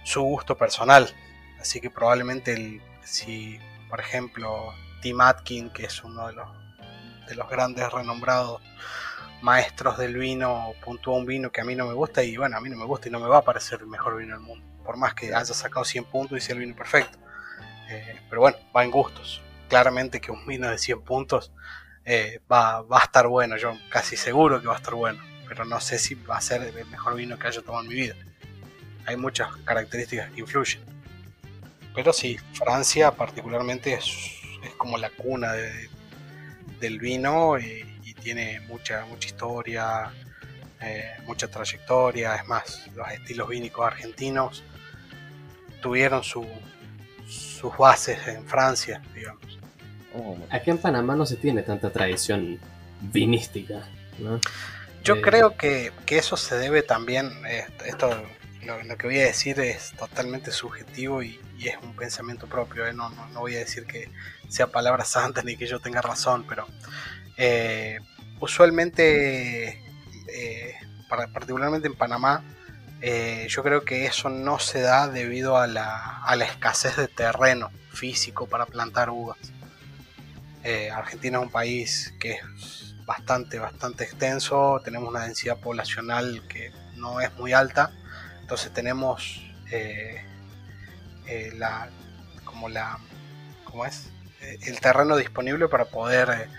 su gusto personal. Así que probablemente el, si, por ejemplo, Tim Atkin, que es uno de los, de los grandes renombrados maestros del vino puntúa un vino que a mí no me gusta y bueno, a mí no me gusta y no me va a parecer el mejor vino del mundo, por más que haya sacado 100 puntos y sea el vino perfecto. Eh, pero bueno, va en gustos. Claramente que un vino de 100 puntos eh, va, va, a estar bueno, yo casi seguro que va a estar bueno, pero no sé si va a ser el mejor vino que haya tomado en mi vida. Hay muchas características que influyen. Pero sí, Francia particularmente es, es como la cuna de, del vino tiene mucha, mucha historia, eh, mucha trayectoria. Es más, los estilos vínicos argentinos tuvieron su, sus bases en Francia, digamos. Oh, aquí en Panamá no se tiene tanta tradición vinística, Yo eh, creo que, eso se debe también, eh, esto lo, que voy a decir es totalmente subjetivo y, es un pensamiento propio, no, no, no, voy a decir que sea palabra santa ni que yo tenga razón, pero eh, usualmente eh, particularmente en Panamá, eh, yo creo que eso no se da debido a la, escasez de terreno físico para plantar uvas. Eh, Argentina es un país que es bastante, bastante extenso, tenemos una densidad poblacional que no es muy alta, entonces tenemos la, como la, ¿cómo es? el terreno disponible para poder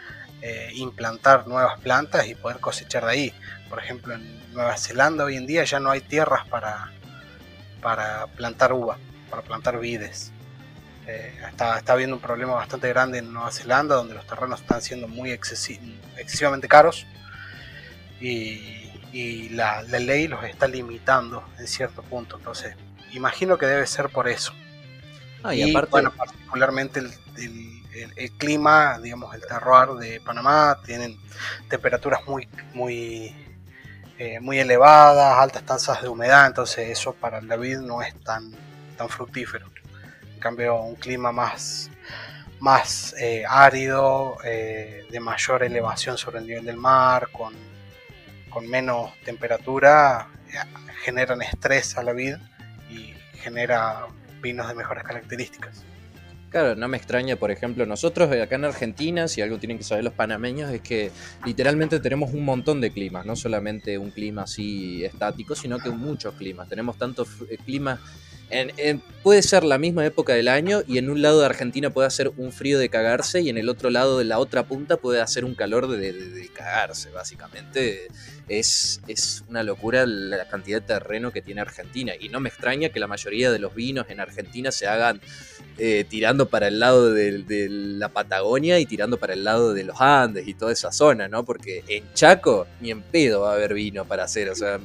implantar nuevas plantas y poder cosechar de ahí. Por ejemplo, en Nueva Zelanda hoy en día ya no hay tierras para, para plantar uva, para plantar vides. Eh, está, está habiendo un problema bastante grande en Nueva Zelanda, donde los terrenos están siendo muy excesivamente caros y, la, ley los está limitando en cierto punto. Entonces, imagino que debe ser por eso. Ah, y, aparte... bueno, particularmente el, el, clima, digamos, el terroir de Panamá, tienen temperaturas muy, muy eh, muy elevadas, altas tasas de humedad, entonces eso para el vid no es tan, tan fructífero. En cambio, un clima más, más eh, árido, eh, de mayor elevación sobre el nivel del mar, con, con menos temperatura, generan estrés a la vid y genera vinos de mejores características. Claro, no me extraña, por ejemplo, nosotros acá en Argentina, si algo tienen que saber los panameños, es que literalmente tenemos un montón de climas, no solamente un clima así estático, sino que muchos climas. Tenemos tantos eh, climas puede ser la misma época del año y en un lado de Argentina puede hacer un frío de cagarse y en el otro lado de la otra punta puede hacer un calor de, cagarse, básicamente. Es, es, una locura la cantidad de terreno que tiene Argentina y no me extraña que la mayoría de los vinos en Argentina se hagan eh, tirando para el lado de, de, la Patagonia y tirando para el lado de los Andes y toda esa zona, ¿no? Porque en Chaco ni en pedo va a haber vino para hacer, o sea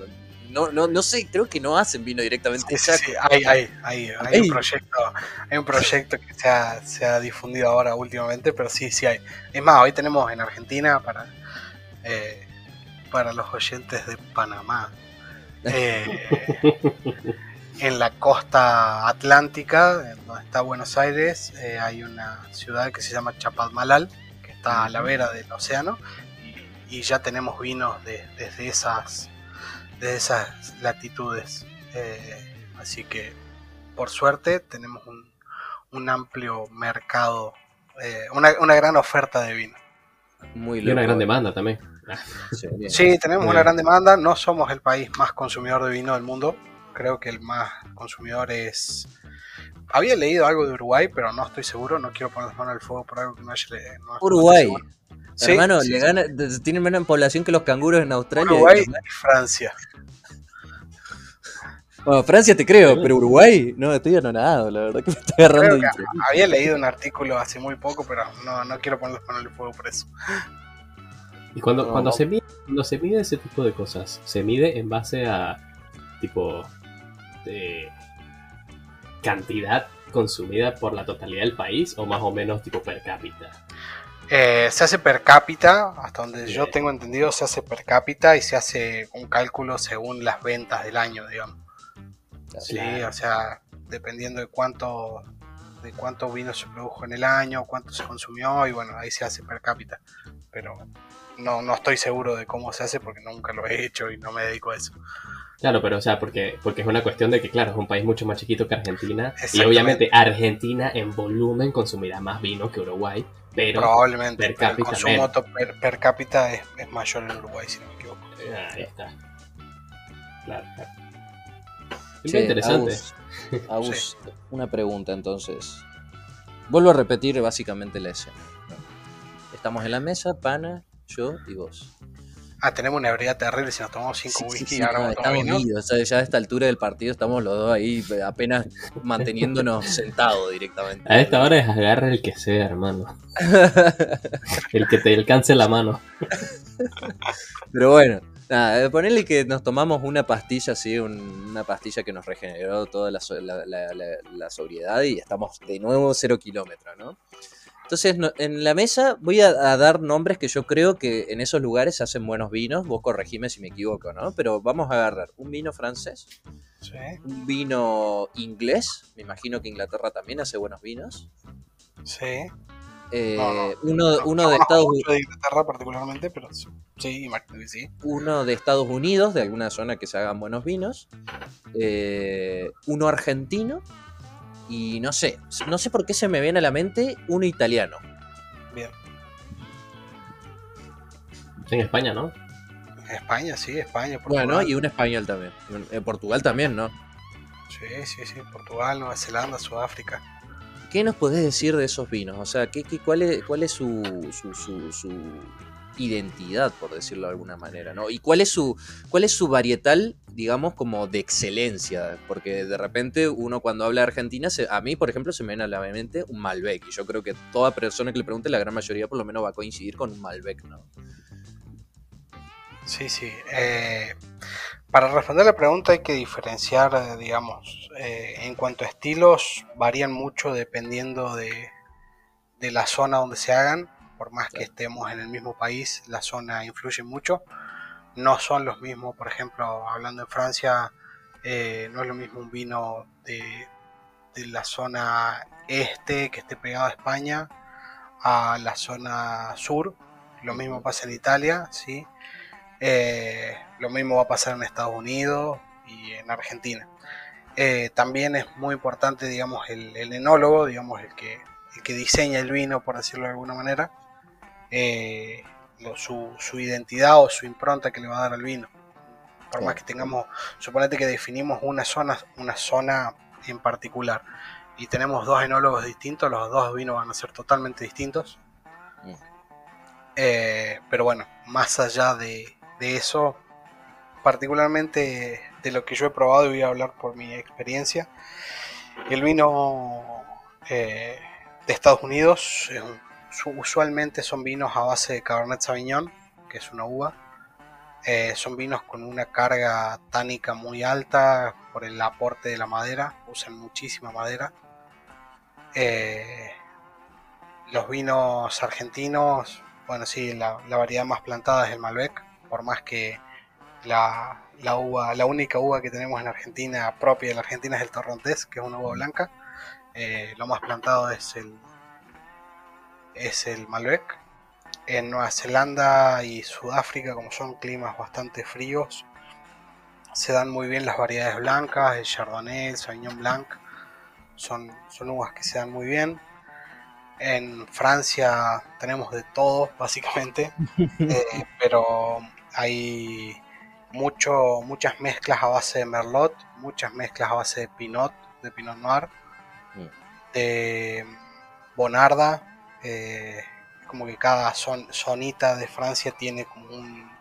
no, no, no sé, creo que no hacen vino directamente sí, sí, hay, hay, hay, hay, un proyecto, hay un proyecto que se ha, se ha, difundido ahora últimamente, pero sí, sí hay. Es más, hoy tenemos en Argentina para, eh, para los oyentes de Panamá. Eh, en la costa atlántica, donde está Buenos Aires, eh, hay una ciudad que se llama Chapadmalal, que está a la vera del océano, y, y ya tenemos vinos de, desde esas de esas latitudes. Eh, así que por suerte tenemos un, amplio mercado, eh, una, gran oferta de vino. Muy y una gran demanda también. Sí, tenemos una gran demanda. No somos el país más consumidor de vino del mundo. Creo que el más consumidor es. Había leído algo de Uruguay, pero no estoy seguro. No quiero poner las manos al fuego por algo que no haya leído. Uruguay. Hermano, tienen menos población que los canguros en Australia. Uruguay y Francia. Bueno, Francia te creo, pero Uruguay, no, estoy anonadado, la verdad que me está agarrando. había leído un artículo hace muy poco, pero no, no quiero poner los paneles de fuego por eso. Y cuando, cuando, Se mide, cuando se mide ese tipo de cosas, ¿se mide en base a tipo de cantidad consumida por la totalidad del país o más o menos tipo per cápita? Eh, se hace per cápita, hasta donde yo tengo entendido se hace per cápita y se hace un cálculo según las ventas del año, digamos. Sí, o sea, dependiendo de cuánto de cuánto vino se produjo en el año, cuánto se consumió y bueno, ahí se hace per cápita. Pero no, no estoy seguro de cómo se hace porque nunca lo he hecho y no me dedico a eso. Claro, pero o sea, porque, porque es una cuestión de que, claro, es un país mucho más chiquito que Argentina. Y obviamente Argentina en volumen consumirá más vino que Uruguay, pero probablemente per cápita el consumo per, cápita es, mayor en Uruguay, si no me equivoco. Ahí está. Claro, claro. interesante. Agus, una pregunta entonces. Vuelvo a repetir básicamente la escena. Estamos en la mesa, pana, yo y vos. Ah, tenemos una ebriedad terrible si nos tomamos cinco whisky. ahora estamos ya a esta altura del partido estamos los dos ahí apenas manteniéndonos sentados directamente. A esta hora es agarra el que sea, hermano. el que te alcance la mano. Pero bueno, nada, eh, ponerle que nos tomamos una pastilla así, una pastilla que nos regeneró toda la, la sobriedad y estamos de nuevo cero kilómetros, ¿no? Entonces, en la mesa voy a, dar nombres que yo creo que en esos lugares se hacen buenos vinos. Vos corregime si me equivoco, ¿no? Pero vamos a agarrar un vino francés, un vino inglés. Me imagino que Inglaterra también hace buenos vinos. Sí. Eh, uno, uno de Estados Unidos. de Inglaterra particularmente, pero sí, sí. Uno de Estados Unidos, de alguna zona que se hagan buenos vinos. Eh, uno argentino. Y no sé, no sé por qué se me viene a la mente uno italiano. Bien. En España, ¿no? España, sí, España. Portugal. Bueno, y un español también. En Portugal también, ¿no? Sí, sí, sí. Portugal, Nueva Zelanda, Sudáfrica. ¿Qué nos podés decir de esos vinos? O sea, ¿qué, qué, cuál, es, cuál es su, su, su, su, identidad, por decirlo de alguna manera? ¿no? ¿Y cuál es, su, cuál es su varietal, digamos, como de excelencia? Porque de repente uno cuando habla de Argentina, se, a mí, por ejemplo, se me viene a la mente un Malbec. Y yo creo que toda persona que le pregunte, la gran mayoría por lo menos va a coincidir con un Malbec, ¿no? Sí, sí. Eh, para responder la pregunta hay que diferenciar, eh, digamos, eh, en cuanto a estilos, varían mucho dependiendo de, de, la zona donde se hagan. Por más que estemos en el mismo país, la zona influye mucho. No son los mismos, por ejemplo, hablando en Francia, no es lo mismo un vino de, de la zona este que esté pegado a España a la zona sur. Lo mismo pasa en Italia, ¿sí? Eh, lo mismo va a pasar en Estados Unidos y en Argentina. Eh, también es muy importante, digamos, el, enólogo, digamos, el que, el que diseña el vino, por decirlo de alguna manera, eh, su, identidad o su impronta que le va a dar al vino. Por más que tengamos, suponete que definimos una zona, una zona en particular y tenemos dos enólogos distintos, los dos vinos van a ser totalmente distintos. Mm. pero bueno, más allá de, de eso, particularmente de lo que yo he probado y voy a hablar por mi experiencia. El vino eh, de Estados Unidos usualmente son vinos a base de Cabernet Sauvignon, que es una uva. Eh, son vinos con una carga tánica muy alta por el aporte de la madera, usan muchísima madera. Eh, los vinos argentinos, bueno, sí, la, la variedad más plantada es el Malbec, por más que la, uva, la única uva que tenemos en Argentina propia de la Argentina es el Torrontés, que es una uva blanca. Eh, lo más plantado es el es el Malbec. En Nueva Zelanda y Sudáfrica, como son climas bastante fríos, se dan muy bien las variedades blancas, el Chardonnay, el Sauvignon Blanc, son, son uvas que se dan muy bien. En Francia tenemos de todo, básicamente, eh, pero hay mucho, muchas mezclas a base de Merlot, muchas mezclas a base de Pinot, de Pinot Noir, mm. de Bonarda, eh, como que cada son, zonita de Francia tiene como un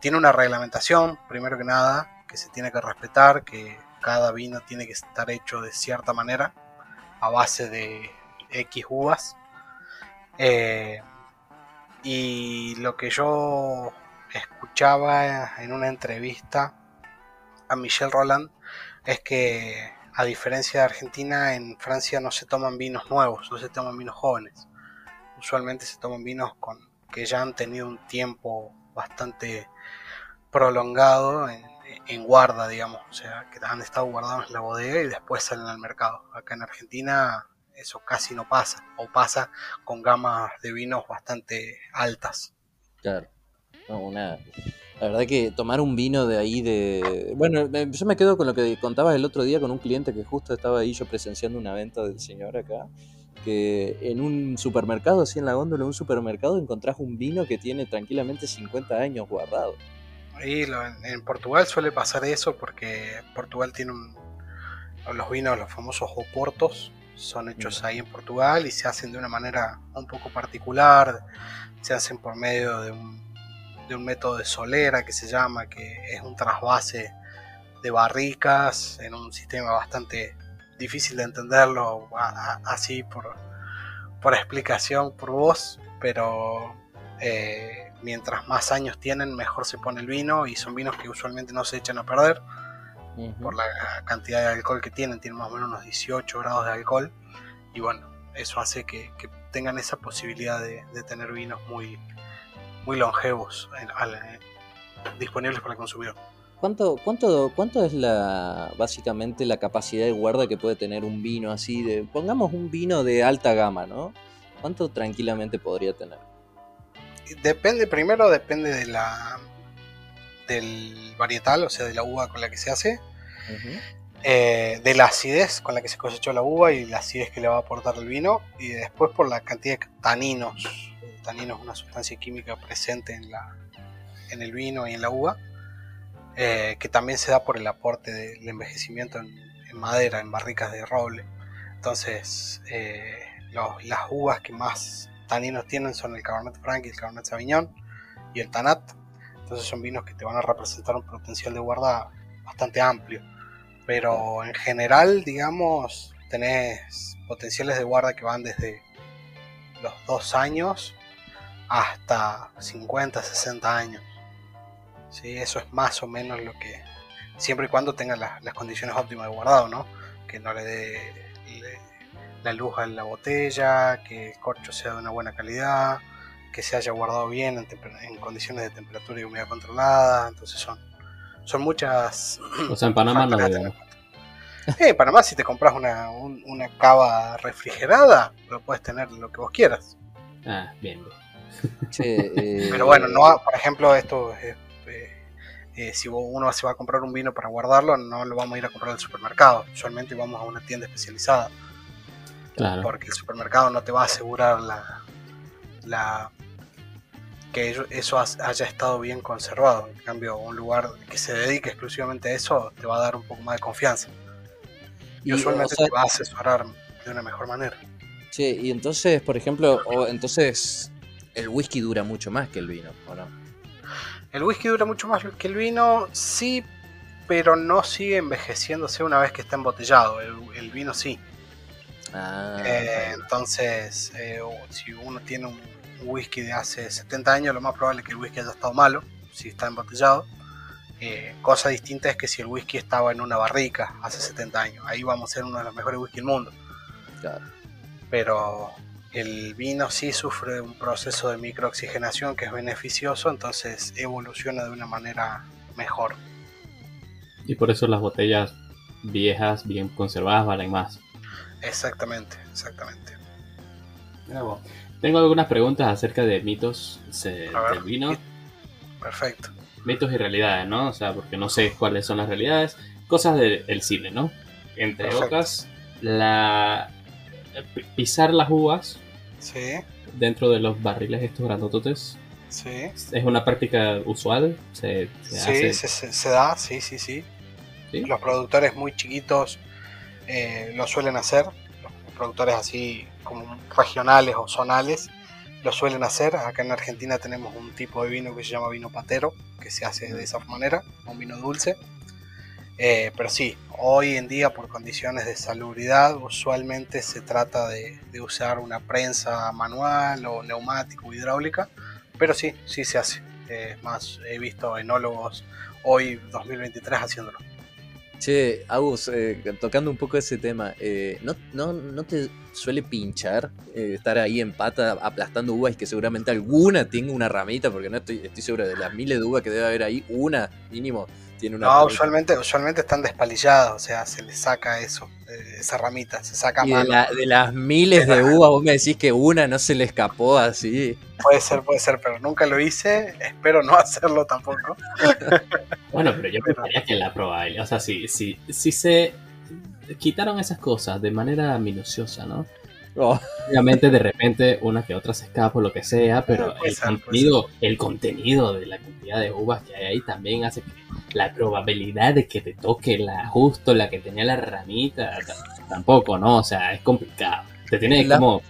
tiene una reglamentación, primero que nada, que se tiene que respetar, que cada vino tiene que estar hecho de cierta manera, a base de X uvas. Eh, y lo que yo escuchaba en una entrevista a Michel Roland es que a diferencia de Argentina, en Francia no se toman vinos nuevos, no se toman vinos jóvenes. Usualmente se toman vinos con, que ya han tenido un tiempo bastante prolongado en, guarda, digamos, o sea, que han estado guardados en la bodega y después salen al mercado. Acá en Argentina eso casi no pasa, o pasa con gamas de vinos bastante altas. Claro. No, La verdad que tomar un vino de ahí de... Bueno, yo me quedo con lo que contabas el otro día con un cliente que justo estaba ahí yo presenciando una venta del señor acá, que en un supermercado, así en la góndola de un supermercado, encontrás un vino que tiene tranquilamente 50 años guardado. Y en Portugal suele pasar eso porque Portugal tiene un, los vinos, los famosos oportos, son hechos ahí en Portugal y se hacen de una manera un poco particular, se hacen por medio de un de un método de solera que se llama, que es un trasvase de barricas en un sistema bastante difícil de entenderlo así por, por explicación por voz, pero eh, mientras más años tienen mejor se pone el vino y son vinos que usualmente no se echan a perder por la cantidad de alcohol que tienen, tienen más o menos unos 18 grados de alcohol y bueno, eso hace que, tengan esa posibilidad de, de tener vinos muy, muy longevos disponibles para el consumidor. ¿Cuánto, cuánto, ¿Cuánto es la básicamente la capacidad de guarda que puede tener un vino así de, pongamos un vino de alta gama, ¿no? ¿Cuánto tranquilamente podría tener? Depende, primero depende de la del varietal, o sea, de la uva con la que se hace, eh, de la acidez con la que se cosechó la uva y la acidez que le va a aportar el vino, y después por la cantidad de taninos. El tanino es una sustancia química presente en, la, en el vino y en la uva, eh, que también se da por el aporte del envejecimiento en, madera, en barricas de roble. Entonces, eh, las uvas que más taninos tienen son el Cabernet Franc y el Cabernet Sauvignon y el Tanat. Entonces son vinos que te van a representar un potencial de guarda bastante amplio. Pero en general, digamos, tenés potenciales de guarda que van desde los 2 años hasta 50, 60 años. ¿Sí? Eso es más o menos lo que... Siempre y cuando tenga las condiciones óptimas de guardado, ¿no? Que no le dé la luz en la botella, que el corcho sea de una buena calidad, que se haya guardado bien en, condiciones de temperatura y humedad controlada. Entonces son, son muchas. O sea, en Panamá no. Eh, en Panamá, si te compras una, una cava refrigerada, lo puedes tener lo que vos quieras. Ah, bien. Eh, Pero bueno, no, por ejemplo, esto eh, eh, si uno se va a comprar un vino para guardarlo, no lo vamos a ir a comprar al supermercado. Usualmente vamos a una tienda especializada. Porque el supermercado no te va a asegurar la, la que eso haya estado bien conservado. En cambio, un lugar que se dedique exclusivamente a eso te va a dar un poco más de confianza. Y, usualmente te va a asesorar de una mejor manera. Sí, y entonces, por ejemplo, o entonces el whisky dura mucho más que el vino, ¿o no? El whisky dura mucho más que el vino, sí, pero no sigue envejeciéndose una vez que está embotellado. el vino sí. Ah, eh, entonces, eh, si uno tiene un whisky de hace 70 años, lo más probable es que el whisky haya estado malo, si está embotellado. Eh, cosa distinta es que si el whisky estaba en una barrica hace 70 años, ahí vamos a ser uno de los mejores whisky del mundo. Pero el vino sí sufre un proceso de microoxigenación que es beneficioso, entonces evoluciona de una manera mejor. Y por eso las botellas viejas, bien conservadas, valen más. Exactamente, exactamente. Tengo algunas preguntas acerca de mitos del vino. Perfecto. Mitos y realidades, ¿no? O sea, porque no sé cuáles son las realidades. Cosas del cine, ¿no? Entre otras, la pisar las uvas sí. dentro de los barriles estos grandototes. Sí. ¿Es una práctica usual? ¿Se, sí, se, da, sí, sí, sí, Los productores muy chiquitos eh, lo suelen hacer, los productores así como regionales o zonales lo suelen hacer. Acá en Argentina tenemos un tipo de vino que se llama vino patero, que se hace de esa manera, un vino dulce. Eh, pero sí, hoy en día por condiciones de salubridad usualmente se trata de, usar una prensa manual o neumático o hidráulica, pero sí, sí se hace. Es más, he visto enólogos hoy 2023 haciéndolo. Che, Agus, eh, tocando un poco ese tema, eh, ¿no, no, te suele pinchar eh, estar ahí en pata aplastando uvas y que seguramente alguna tenga una ramita? Porque no estoy, estoy seguro de las miles de uvas que debe haber ahí, una mínimo tiene una. No, usualmente, usualmente están despalilladas, o sea, se les saca eso, esa ramita, se saca y de, las miles de uvas, vos me decís que una no se le escapó así. Puede ser, puede ser, pero nunca lo hice, espero no hacerlo tampoco. bueno, pero yo pensaría que la probabilidad, o sea, si, si, si se quitaron esas cosas de manera minuciosa, ¿no? Oh. Obviamente de repente una que otra se escapa o lo que sea, pero el, contenido, el contenido de la cantidad de uvas que hay ahí también hace que la probabilidad de que te toque la justo la que tenía la ramita tampoco, ¿no? O sea, es complicado. Te tiene como...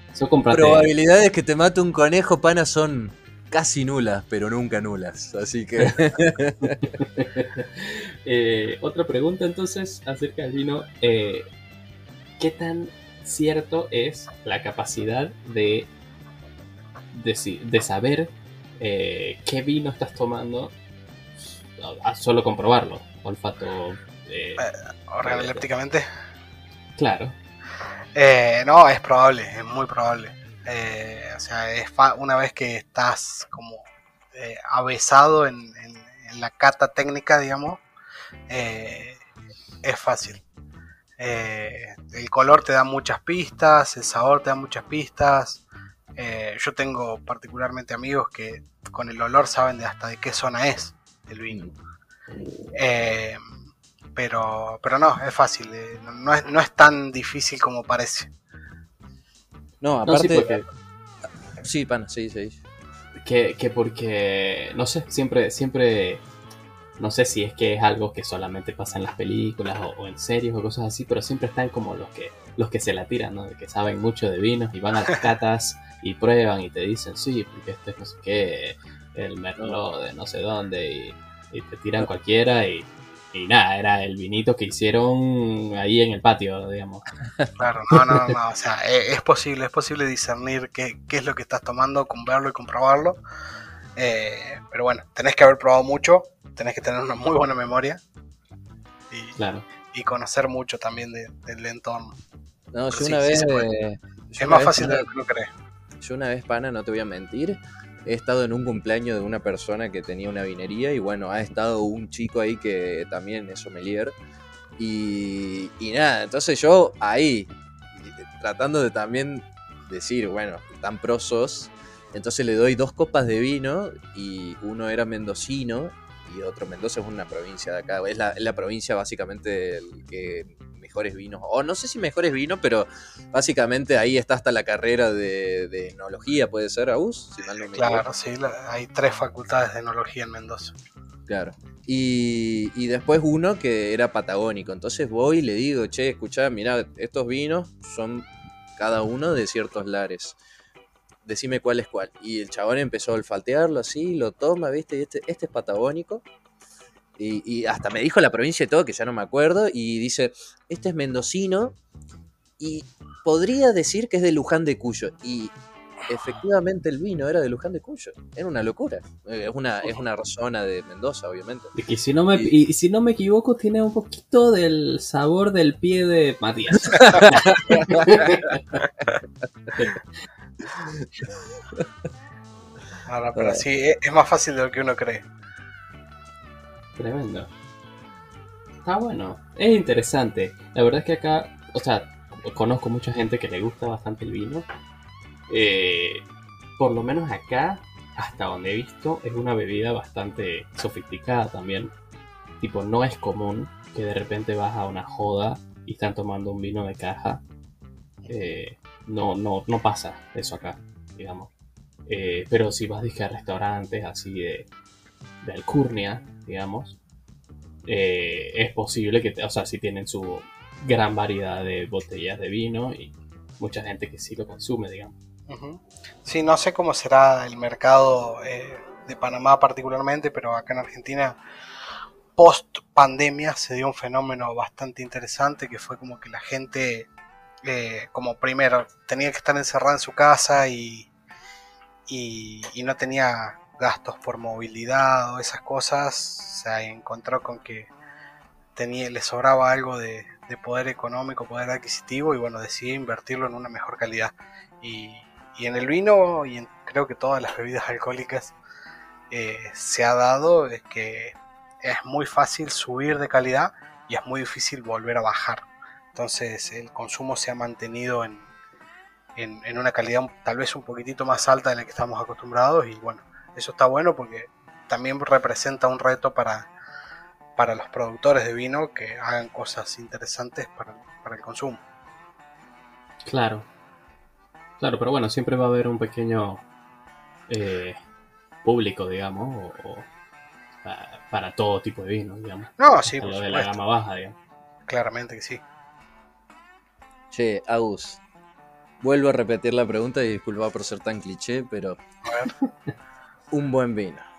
Probabilidades que te mate un conejo, pana, son casi nulas, pero nunca nulas. Así que. Eh, otra pregunta entonces acerca del vino. Eh, ¿Qué tan cierto es la capacidad de, de, saber eh, qué vino estás tomando a solo comprobarlo? Olfato. Eh, organolépticamente. Claro. no, es probable, es muy probable. o sea, es una vez que estás como avesado en, en, la cata técnica, digamos, es fácil. Eh, el color te da muchas pistas, el sabor te da muchas pistas, yo tengo particularmente amigos que con el olor saben de hasta de qué zona es el vino. Eh, pero, pero no, es fácil, eh, no, es, no es tan difícil como parece. No, aparte... sí, pana, sí, sí. Que, que porque, no sé, siempre, siempre no sé si es que es algo que solamente pasa en las películas o, en series o cosas así, pero siempre están como los que, los que se la tiran, ¿no? De que saben mucho de vinos y van a las catas y prueban y te dicen, sí, porque este es no sé qué, el merlot de no sé dónde y, te tiran cualquiera y, y, nada, era el vinito que hicieron ahí en el patio, digamos. Claro, no, no, no, o sea, e, es, posible, es posible discernir qué, qué es lo que estás tomando, con verlo y comprobarlo. Eh, pero bueno, tenés que haber probado mucho, tenés que tener una muy buena memoria y, conocer mucho también del entorno. No, yo una vez. es más fácil de lo que uno cree. Yo una vez, pana, no te voy a mentir. He estado en un cumpleaños de una persona que tenía una vinería y bueno, ha estado un chico ahí que también es sommelier. Y, y nada, entonces yo ahí, tratando de también decir, bueno, tan prosos, entonces le doy dos copas de vino y uno era mendocino y otro Mendoza es una provincia de acá. Es la, provincia básicamente el que mejores vinos, o no sé si mejores vinos, pero básicamente ahí está hasta la carrera de, de enología, puede ser, Aus, si mal no me Claro, sí, hay tres facultades de enología en Mendoza. Claro. Y, y, después uno que era patagónico. Entonces voy y le digo, che, escuchá, mirá, estos vinos son cada uno de ciertos lares decime cuál es cuál. Y el chabón empezó a olfatearlo así, lo toma, ¿viste? Y este, este es patagónico. Y, hasta me dijo la provincia y todo, que ya no me acuerdo. Y dice, este es mendocino. Y podría decir que es de Luján de Cuyo. Y efectivamente el vino era de Luján de Cuyo. Era una locura. Es una, es una zona de Mendoza, obviamente. Y si, no me, y si no me equivoco, tiene un poquito del sabor del pie de Matías. Ahora, pero sí, es más fácil de lo que uno cree. Tremendo. Está bueno, es interesante. La verdad es que acá, o sea, conozco mucha gente que le gusta bastante el vino. Eh, por lo menos acá, hasta donde he visto, es una bebida bastante sofisticada también. Tipo, no es común que de repente vas a una joda y están tomando un vino de caja. Eh, no, no, no pasa eso acá, digamos. Eh, pero si vas a restaurantes así de, de alcurnia, digamos, eh, es posible que, o sea, si tienen su gran variedad de botellas de vino y mucha gente que sí lo consume, digamos. Sí, no sé cómo será el mercado eh, de Panamá particularmente, pero acá en Argentina, post pandemia, se dio un fenómeno bastante interesante que fue como que la gente como primero, tenía que estar encerrada en su casa y, y, no tenía gastos por movilidad o esas cosas, se encontró con que tenía, le sobraba algo de, poder económico, poder adquisitivo y bueno, decidió invertirlo en una mejor calidad. Y, en el vino y creo que todas las bebidas alcohólicas eh, se ha dado es que es muy fácil subir de calidad y es muy difícil volver a bajar. Entonces el consumo se ha mantenido en, en, una calidad tal vez un poquitito más alta de la que estamos acostumbrados y bueno, eso está bueno porque también representa un reto para, para los productores de vino que hagan cosas interesantes para, el consumo. Claro, claro, pero bueno, siempre va a haber un pequeño eh, público, digamos, o, para, todo tipo de vino, digamos. No, sí, lo de la gama baja, digamos. Claramente que sí. Che, Agus, vuelvo a repetir la pregunta y disculpa por ser tan cliché, pero. un buen vino.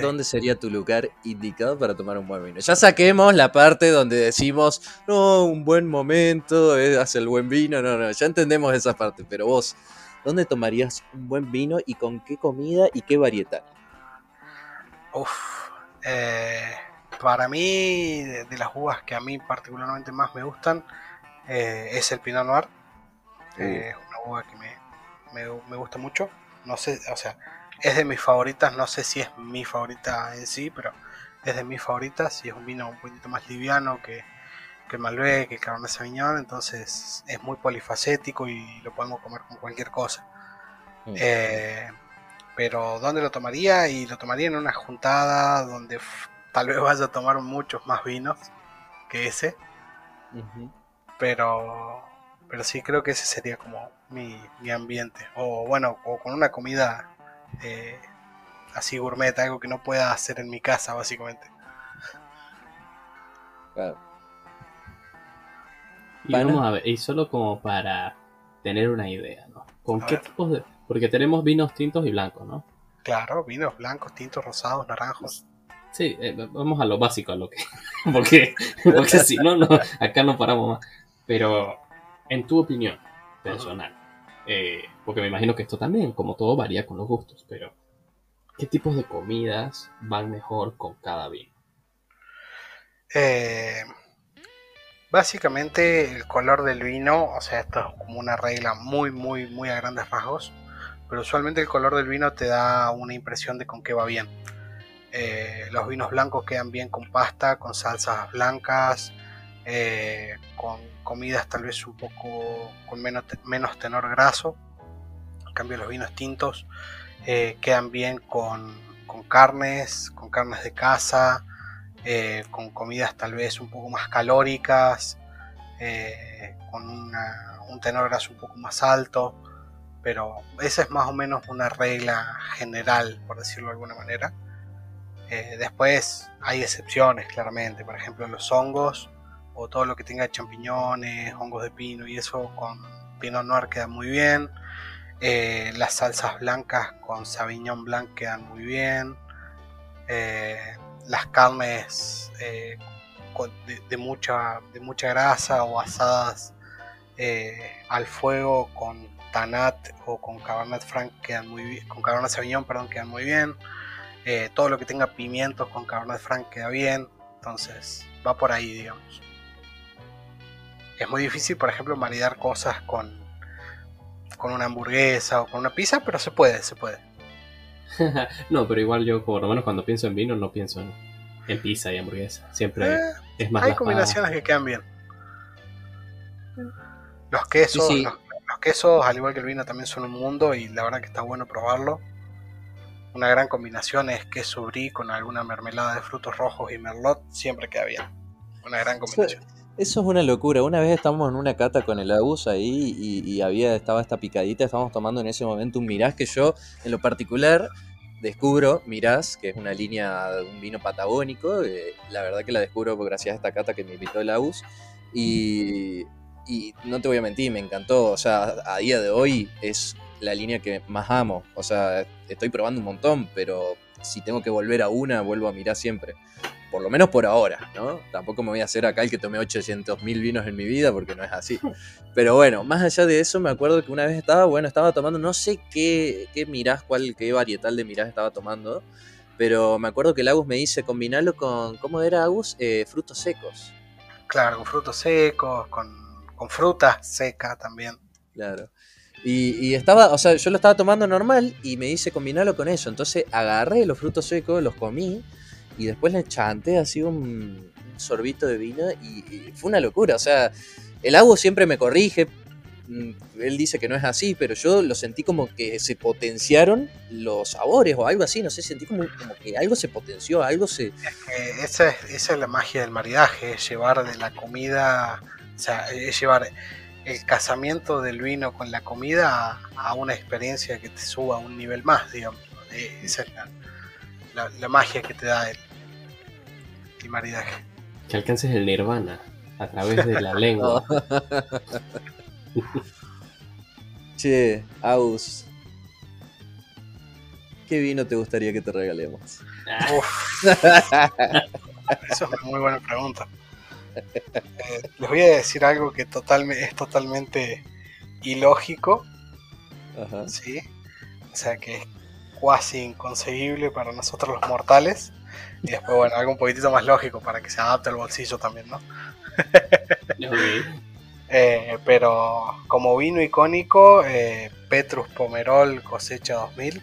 ¿Dónde sería tu lugar indicado para tomar un buen vino? Ya saquemos la parte donde decimos, no, un buen momento, hace el buen vino, no, no, ya entendemos esa parte, pero vos, ¿dónde tomarías un buen vino y con qué comida y qué varietal? Uf, eh, para mí, de, las uvas que a mí particularmente más me gustan, eh, es el Pinot Noir. Eh, es una uva que me, gusta mucho. No sé, o sea, es de mis favoritas. No sé si es mi favorita en sí, pero es de mis favoritas. Y es un vino un poquito más liviano que, el Malbec, que el Cabernet Sauvignon. Entonces es muy polifacético y lo podemos comer con cualquier cosa. Mm. Eh, pero ¿dónde lo tomaría? Y lo tomaría en una juntada donde tal vez vaya a tomar muchos más vinos que ese. Pero pero sí creo que ese sería como mi, ambiente. O bueno, o con una comida eh, así gourmet, algo que no pueda hacer en mi casa, básicamente. Claro. Y vamos a ver, y solo como para tener una idea, ¿no? ¿Con qué tipos de...? Porque tenemos vinos tintos y blancos, ¿no? Claro, vinos blancos, tintos, rosados, naranjos. Sí, eh, vamos a lo básico, a lo que... porque, porque si no, no, acá no paramos más. Pero, en tu opinión personal, eh, porque me imagino que esto también, como todo, varía con los gustos, pero ¿qué tipos de comidas van mejor con cada vino? Eh, básicamente el color del vino, o sea, esto es como una regla muy, muy, muy a grandes rasgos, pero usualmente el color del vino te da una impresión de con qué va bien. Eh, los vinos blancos quedan bien con pasta, con salsas blancas, con comidas tal vez un poco con menos, menos tenor graso. En cambio los vinos tintos eh, quedan bien con, carnes, con carnes de casa, eh, con comidas tal vez un poco más calóricas, eh, con un tenor graso un poco más alto. Pero esa es más o menos una regla general, por decirlo de alguna manera. después hay excepciones, claramente. Por ejemplo, los hongos o todo lo que tenga champiñones, hongos de pino y eso con Pinot Noir queda muy bien. Eh, las salsas blancas con Sauvignon Blanc quedan muy bien. Eh, las carnes eh, de, mucha, de mucha grasa o asadas al fuego con Tanat o con Cabernet Franc quedan muy con Cabernet Sauvignon, perdón, quedan muy bien. todo lo que tenga pimientos con Cabernet Franc queda bien. Entonces va por ahí, digamos es muy difícil, por ejemplo, maridar cosas con, con una hamburguesa o con una pizza, pero se puede, se puede. no, pero igual yo, por lo menos cuando pienso en vino, no pienso en, pizza y hamburguesa. Siempre eh, es más. Hay combinaciones que quedan bien. Los quesos, Los, quesos, al igual que el vino, también son un mundo y la verdad que está bueno probarlo. Una gran combinación es queso brie con alguna mermelada de frutos rojos y merlot, siempre queda bien. Una gran combinación. Eso es una locura. Una vez estábamos en una cata con el Agus ahí y, había, estaba esta picadita, estábamos tomando en ese momento un Mirás que yo, en lo particular, descubro Mirás, que es una línea de un vino patagónico. Eh, la verdad que la descubro gracias a esta cata que me invitó el Agus. Y, no te voy a mentir, me encantó. O sea, a día de hoy es la línea que más amo. O sea, estoy probando un montón, pero si tengo que volver a una, vuelvo a mirar siempre por lo menos por ahora, ¿no? Tampoco me voy a hacer acá el que tomé 800 mil vinos en mi vida, porque no es así. Pero bueno, más allá de eso, me acuerdo que una vez estaba, bueno, estaba tomando, no sé qué, qué mirás, cuál, qué varietal de mirás estaba tomando, pero me acuerdo que el Agus me dice combinarlo con, ¿cómo era Agus? Eh, frutos secos. Claro, con frutos secos, con, con fruta seca también. Claro. Y, y, estaba, o sea, yo lo estaba tomando normal y me dice combinarlo con eso. Entonces agarré los frutos secos, los comí y después le chanté así un, sorbito de vino y, fue una locura. O sea, el agua siempre me corrige. Mm, él dice que no es así, pero yo lo sentí como que se potenciaron los sabores o algo así, no sé, sentí como, que algo se potenció, algo se... esa, es, esa es la magia del maridaje, es llevar de la comida, o sea, es llevar el casamiento del vino con la comida a, una experiencia que te suba a un nivel más, digamos. Eh, esa es la, la magia que te da el, y maridaje. Que alcances el nirvana a través de la lengua. che, Aus. ¿Qué vino te gustaría que te regalemos? Eso es una muy buena pregunta. Eh, les voy a decir algo que totalmente es totalmente ilógico. ¿sí? O sea que es casi inconcebible para nosotros los mortales. Y después, bueno, algo un poquitito más lógico para que se adapte al bolsillo también, ¿no? Eh, pero como vino icónico, eh, Petrus Pomerol cosecha 2000.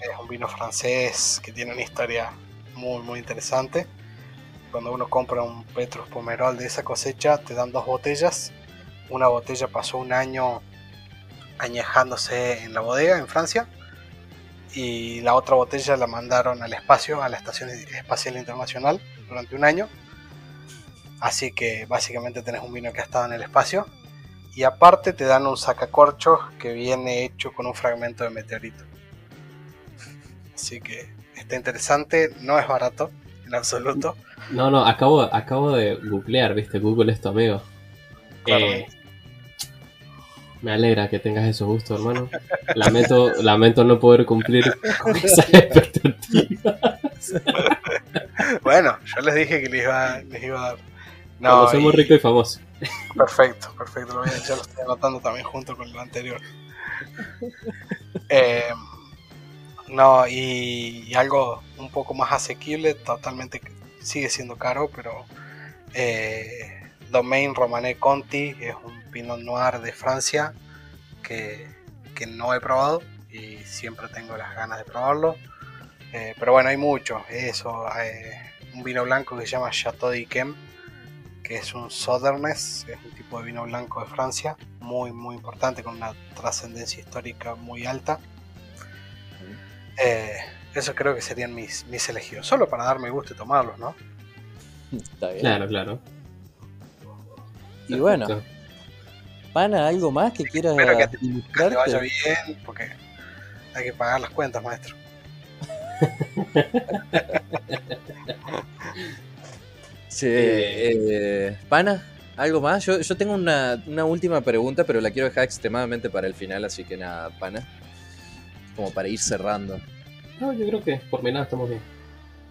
Es un vino francés que tiene una historia muy, muy interesante. Cuando uno compra un Petrus Pomerol de esa cosecha, te dan dos botellas. Una botella pasó un año añejándose en la bodega en Francia. Y la otra botella la mandaron al espacio, a la Estación Espacial Internacional, durante un año. Así que básicamente tenés un vino que ha estado en el espacio. Y aparte te dan un sacacorchos que viene hecho con un fragmento de meteorito. Así que está interesante, no es barato en absoluto. No, no, acabo, acabo de googlear, viste, Google es tu amigo. Eh, me alegra que tengas esos gustos, hermano. Lamento, lamento no poder cumplir con esas expectativas. bueno, yo les dije que les iba, les iba a dar. No, somos ricos y famosos. Perfecto, perfecto. Lo ya lo estoy anotando también junto con lo anterior. Eh, no, y, algo un poco más asequible, totalmente sigue siendo caro, pero eh, Domain Romané Conti es un Pinot Noir de Francia que, no he probado y siempre tengo las ganas de probarlo. Eh, pero bueno, hay mucho. Eso, eh, un vino blanco que se llama Chateau d'Yquem, que es un Sodernes, es un tipo de vino blanco de Francia, muy, muy importante, con una trascendencia histórica muy alta. Eh, eso creo que serían mis, mis elegidos, solo para darme gusto y tomarlos, ¿no? Está bien. Claro, claro. Y bueno, Pana, ¿algo más que quieras Espero que te, vaya bien, porque hay que pagar las cuentas, maestro. sí, eh, Pana, ¿algo más? Yo, yo tengo una, una, última pregunta, pero la quiero dejar extremadamente para el final, así que nada, Pana. Como para ir cerrando. No, yo creo que por mi lado estamos bien.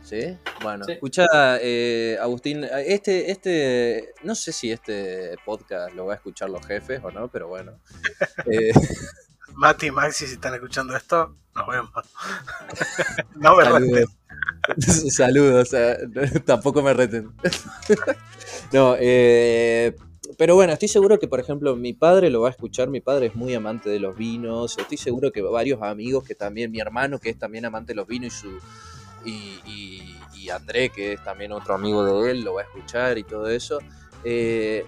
¿Sí? Bueno, escucha, eh, Agustín, este, este, no sé si este podcast lo va a escuchar los jefes o no, pero bueno. eh, Mati y Maxi, si están escuchando esto, nos vemos. no me Saludos. reten. Saludos, tampoco me reten. no, eh, pero bueno, estoy seguro que, por ejemplo, mi padre lo va a escuchar. Mi padre es muy amante de los vinos. Estoy seguro que varios amigos que también, mi hermano que es también amante de los vinos y su y, André, que es también otro amigo de él, lo va a escuchar y todo eso, eh,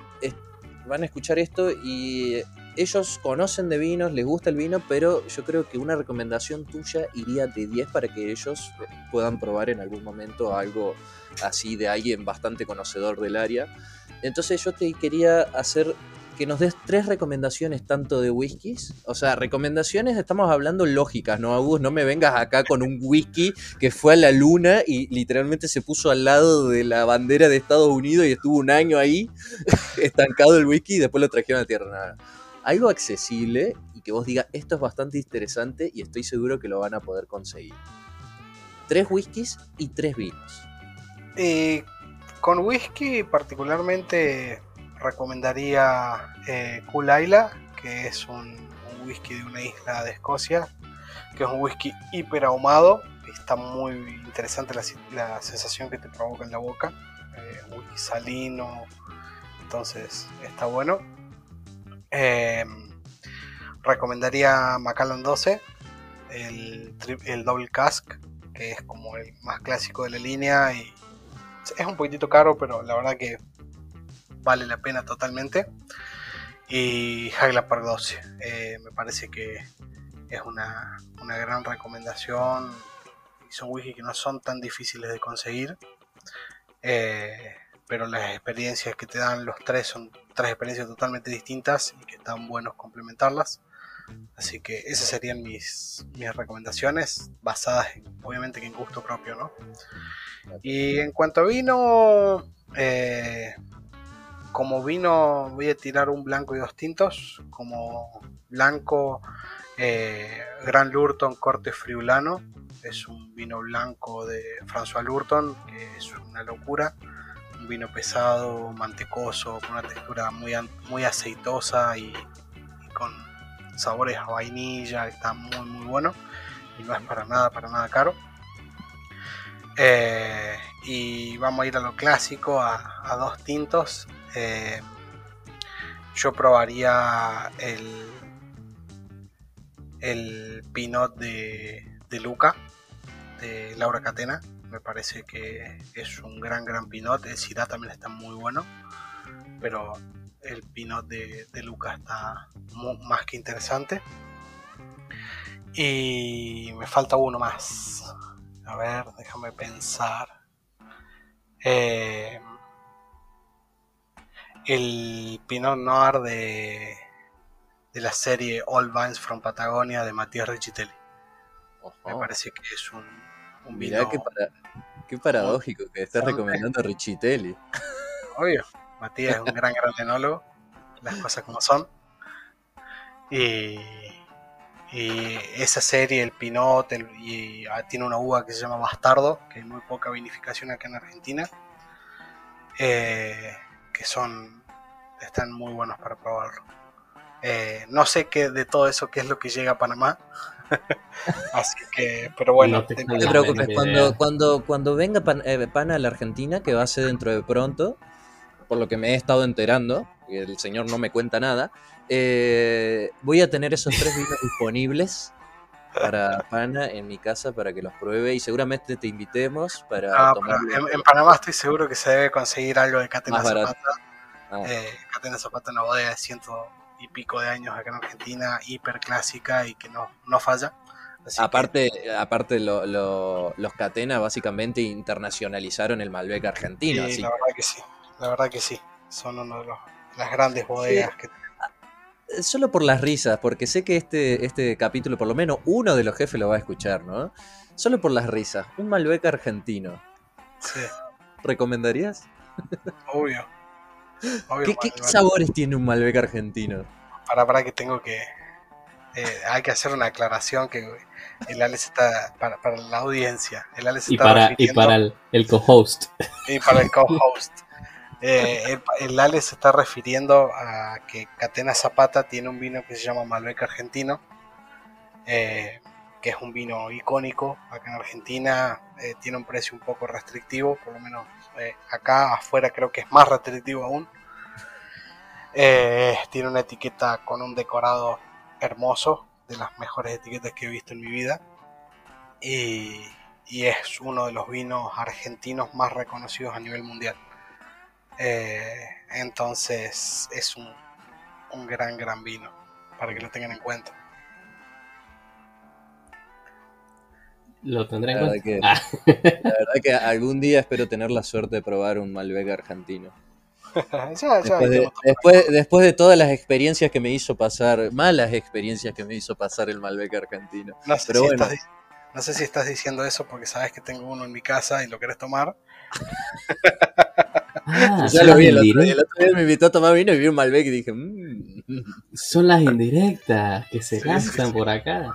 van a escuchar esto y ellos conocen de vinos, les gusta el vino, pero yo creo que una recomendación tuya iría de 10 para que ellos puedan probar en algún momento algo así de alguien bastante conocedor del área. Entonces yo te quería hacer que nos des tres recomendaciones tanto de whiskies. O sea, recomendaciones estamos hablando lógicas, ¿no, Agus? No me vengas acá con un whisky que fue a la luna y literalmente se puso al lado de la bandera de Estados Unidos y estuvo un año ahí estancado el whisky y después lo trajeron a tierra. Nada. Algo accesible y que vos digas, esto es bastante interesante y estoy seguro que lo van a poder conseguir. Tres whiskies y tres vinos. Eh, con whisky particularmente recomendaría eh, que es un, whisky de una isla de Escocia, que es un whisky hiper ahumado. Está muy interesante la, sensación que te provoca en la boca. Eh, whisky salino, entonces está bueno. Em, recomendaría Macallan 12, el, el Double Cask, que es como el más clásico de la línea y es un poquitito caro, pero la verdad que vale la pena totalmente. Y Highland Park 12, eh, me parece que es una, gran recomendación. Y son wikis que no son tan difíciles de conseguir. Eh, pero las experiencias que te dan los tres son tres experiencias totalmente distintas y que están buenos complementarlas. Así que esas serían mis, mis recomendaciones, basadas obviamente en gusto propio, ¿no? Y en cuanto a vino, eh, como vino voy a tirar un blanco y dos tintos. Como blanco, eh, Gran Lurton Corte Friulano. Es un vino blanco de François Lurton, que es una locura. Un vino pesado, mantecoso, con una textura muy, muy aceitosa y, con sabores a vainilla. Está muy, muy bueno. Y no es para nada, para nada caro. Eh, y vamos a ir a lo clásico, a dos tintos. Eh, yo probaría el, el Pinot de, de Luca, de Laura Catena. Me parece que es un gran, gran Pinot. El Syrah también está muy bueno. Pero el Pinot de, de Luca está más que interesante. Y me falta uno más. A ver, déjame pensar. Eh, el Pinot Noir de, de la serie All Vines from Patagonia de Matías Richitelli. Me parece que es un, un vino. qué, paradójico que estés recomendando a Richitelli. Obvio, Matías es un gran, gran enólogo, las cosas como son. Y, y esa serie, el Pinot, y, ah, tiene una uva que se llama Bastardo, que hay muy poca vinificación acá en Argentina. Eh, que son están muy buenos para probarlo. Eh, no sé qué de todo eso qué es lo que llega a Panamá. Así que, pero bueno. No te, preocupes, cuando, cuando, cuando venga eh, Pana a la Argentina, que va a ser dentro de pronto, por lo que me he estado enterando, y el señor no me cuenta nada, eh, voy a tener esos tres vinos disponibles para Pana en mi casa para que los pruebe y seguramente te invitemos para ah, En, Panamá estoy seguro que se debe conseguir algo de Catena Zapata. Ah. Eh, Catena Zapata, una bodega de ciento y pico de años acá en Argentina, hiper clásica y que no, no falla. aparte, aparte los Catena básicamente internacionalizaron el Malbec argentino. Sí, la verdad que sí, la verdad que sí. Son una de las grandes bodegas que eh, Solo por las risas, porque sé que este, este capítulo, por lo menos uno de los jefes lo va a escuchar, ¿no? Solo por las risas. Un Malbec argentino. Sí. ¿Recomendarías? Obvio. ¿Qué, sabores tiene un Malbec argentino? Para, para que tengo que. Eh, hay que hacer una aclaración que el Alex está. Para, la audiencia. El Alex y, para, y para el, el co-host. Y para el co-host. Eh, el, Alex se está refiriendo a que Catena Zapata tiene un vino que se llama Malbec argentino. Eh, que es un vino icónico acá en Argentina, tiene un precio un poco restrictivo, por lo menos acá afuera creo que es más restrictivo aún. Eh, tiene una etiqueta con un decorado hermoso, de las mejores etiquetas que he visto en mi vida. Y, es uno de los vinos argentinos más reconocidos a nivel mundial. Eh, entonces es un, un gran, gran vino, para que lo tengan en cuenta. Lo tendré en cuenta. Que, ah. La verdad que algún día espero tener la suerte de probar un Malbec argentino. después, de, después, de, todas las experiencias que me hizo pasar, malas experiencias que me hizo pasar el Malbec argentino. No sé, Pero si bueno. estás, no sé si estás diciendo eso porque sabes que tengo uno en mi casa y lo querés tomar. Ah, ya lo vi, el otro, día me invitó a tomar vino y vi un Malbec y dije, mmm. son las indirectas que se gastan por acá.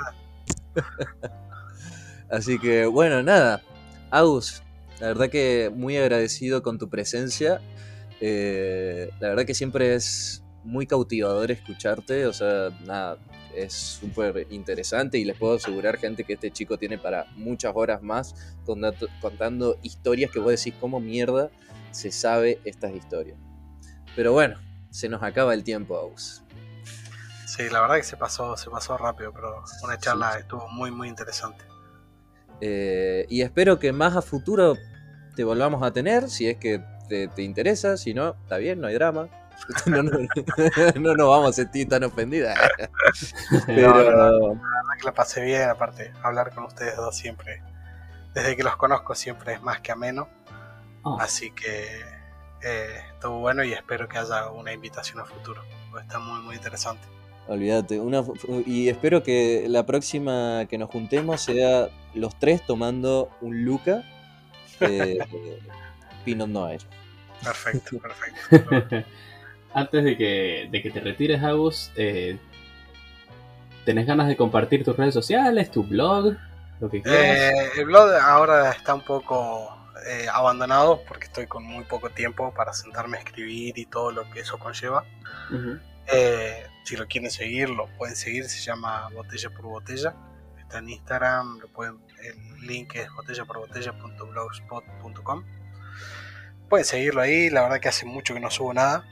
Así que bueno, nada. Agus, la verdad que muy agradecido con tu presencia. Eh, la verdad que siempre es muy cautivador escucharte. O sea, nada, es súper interesante y les puedo asegurar, gente, que este chico tiene para muchas horas más contando historias que vos decís, ¿cómo mierda se sabe estas historias? Pero bueno, se nos acaba el tiempo, Agus. Sí, la verdad que se pasó, se pasó rápido, pero una charla estuvo muy, muy interesante. Eh, y espero que más a futuro te volvamos a tener, si es que te, interesa, si no, está bien, no hay drama. no, nos vamos a sentir tan ofendidas. Pero... la verdad que la pasé bien, aparte, hablar con ustedes dos siempre, desde que los conozco siempre es más que ameno. Oh. Así que eh, estuvo bueno y espero que haya una invitación a futuro, está muy, muy interesante. Olvídate. Una, y espero que la próxima que nos juntemos sea los tres tomando un Luca eh, Pinot Noir. Perfecto, perfecto. Antes de que, de que te retires, Agus, eh, ¿tenés ganas de compartir tus redes sociales, tu blog? Lo que eh, el blog ahora está un poco eh, abandonado porque estoy con muy poco tiempo para sentarme a escribir y todo lo que eso conlleva. Eh, si lo quieren seguir, lo pueden seguir, se llama Botella por Botella. Está en Instagram, lo pueden, el link es botellaporbotella.blogspot.com. Pueden seguirlo ahí, la verdad que hace mucho que no subo nada.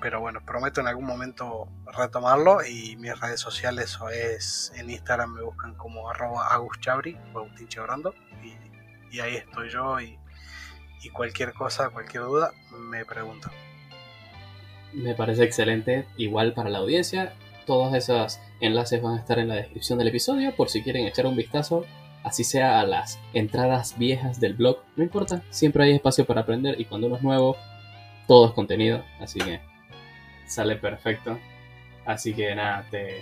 Pero bueno, prometo en algún momento retomarlo y mis redes sociales es en Instagram me buscan como arroba o Agustín y, y ahí estoy yo y, y cualquier cosa, cualquier duda me preguntan. Me parece excelente. Igual para la audiencia, todos esos enlaces van a estar en la descripción del episodio por si quieren echar un vistazo, así sea a las entradas viejas del blog. No importa, siempre hay espacio para aprender y cuando uno es nuevo, todo es contenido. Así que sale perfecto. Así que nada, te,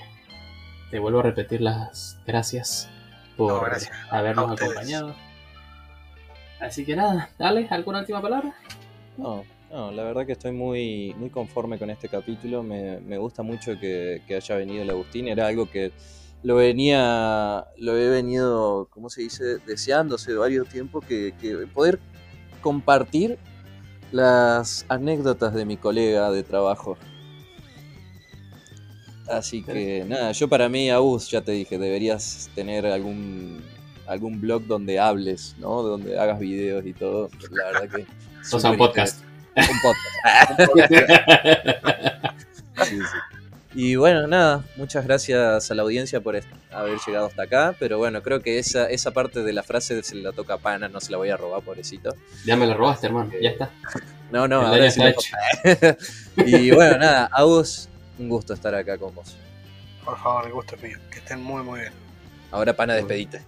te vuelvo a repetir las gracias por No, gracias a habernos acompañado. Así que nada, dale, ¿alguna última palabra? No, no, la verdad que estoy muy, muy conforme con este capítulo. Me, me gusta mucho que, que haya venido el Agustín. Era algo que lo venía, lo he venido, ¿cómo se dice? Deseando hace varios tiempos que, que poder compartir las anécdotas de mi colega de trabajo. Así que nada, yo para mí, Agus, ya te dije, deberías tener algún algún blog donde hables, ¿no? Donde hagas videos y todo. La verdad que O sea, un podcast. un podcast. Sí, sí. Y bueno, nada, muchas gracias a la audiencia por haber llegado hasta acá, pero bueno, creo que esa, esa parte de la frase se la toca a Pana, no se la voy a robar, pobrecito. ya me lo robaste, hermano. Ya está. No, no, El ahora sí hecho. Y bueno, nada, Agus, un gusto estar acá con vos. Por favor, el gusto es mío. Que estén muy, muy bien. Ahora, Pana, despedite.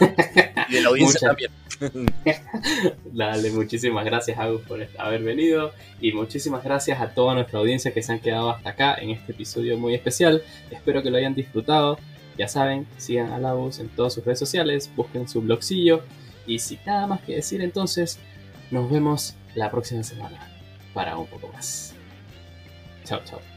y de la audiencia Muchas- también. Dale, muchísimas gracias Agus por haber venido y muchísimas gracias a toda nuestra audiencia que se han quedado hasta acá en este episodio muy especial. Espero que lo hayan disfrutado. Ya saben, sigan a Agus en todas sus redes sociales, busquen su blogcillo y sin nada más que decir entonces, nos vemos la próxima semana para un poco más. Chao, chao.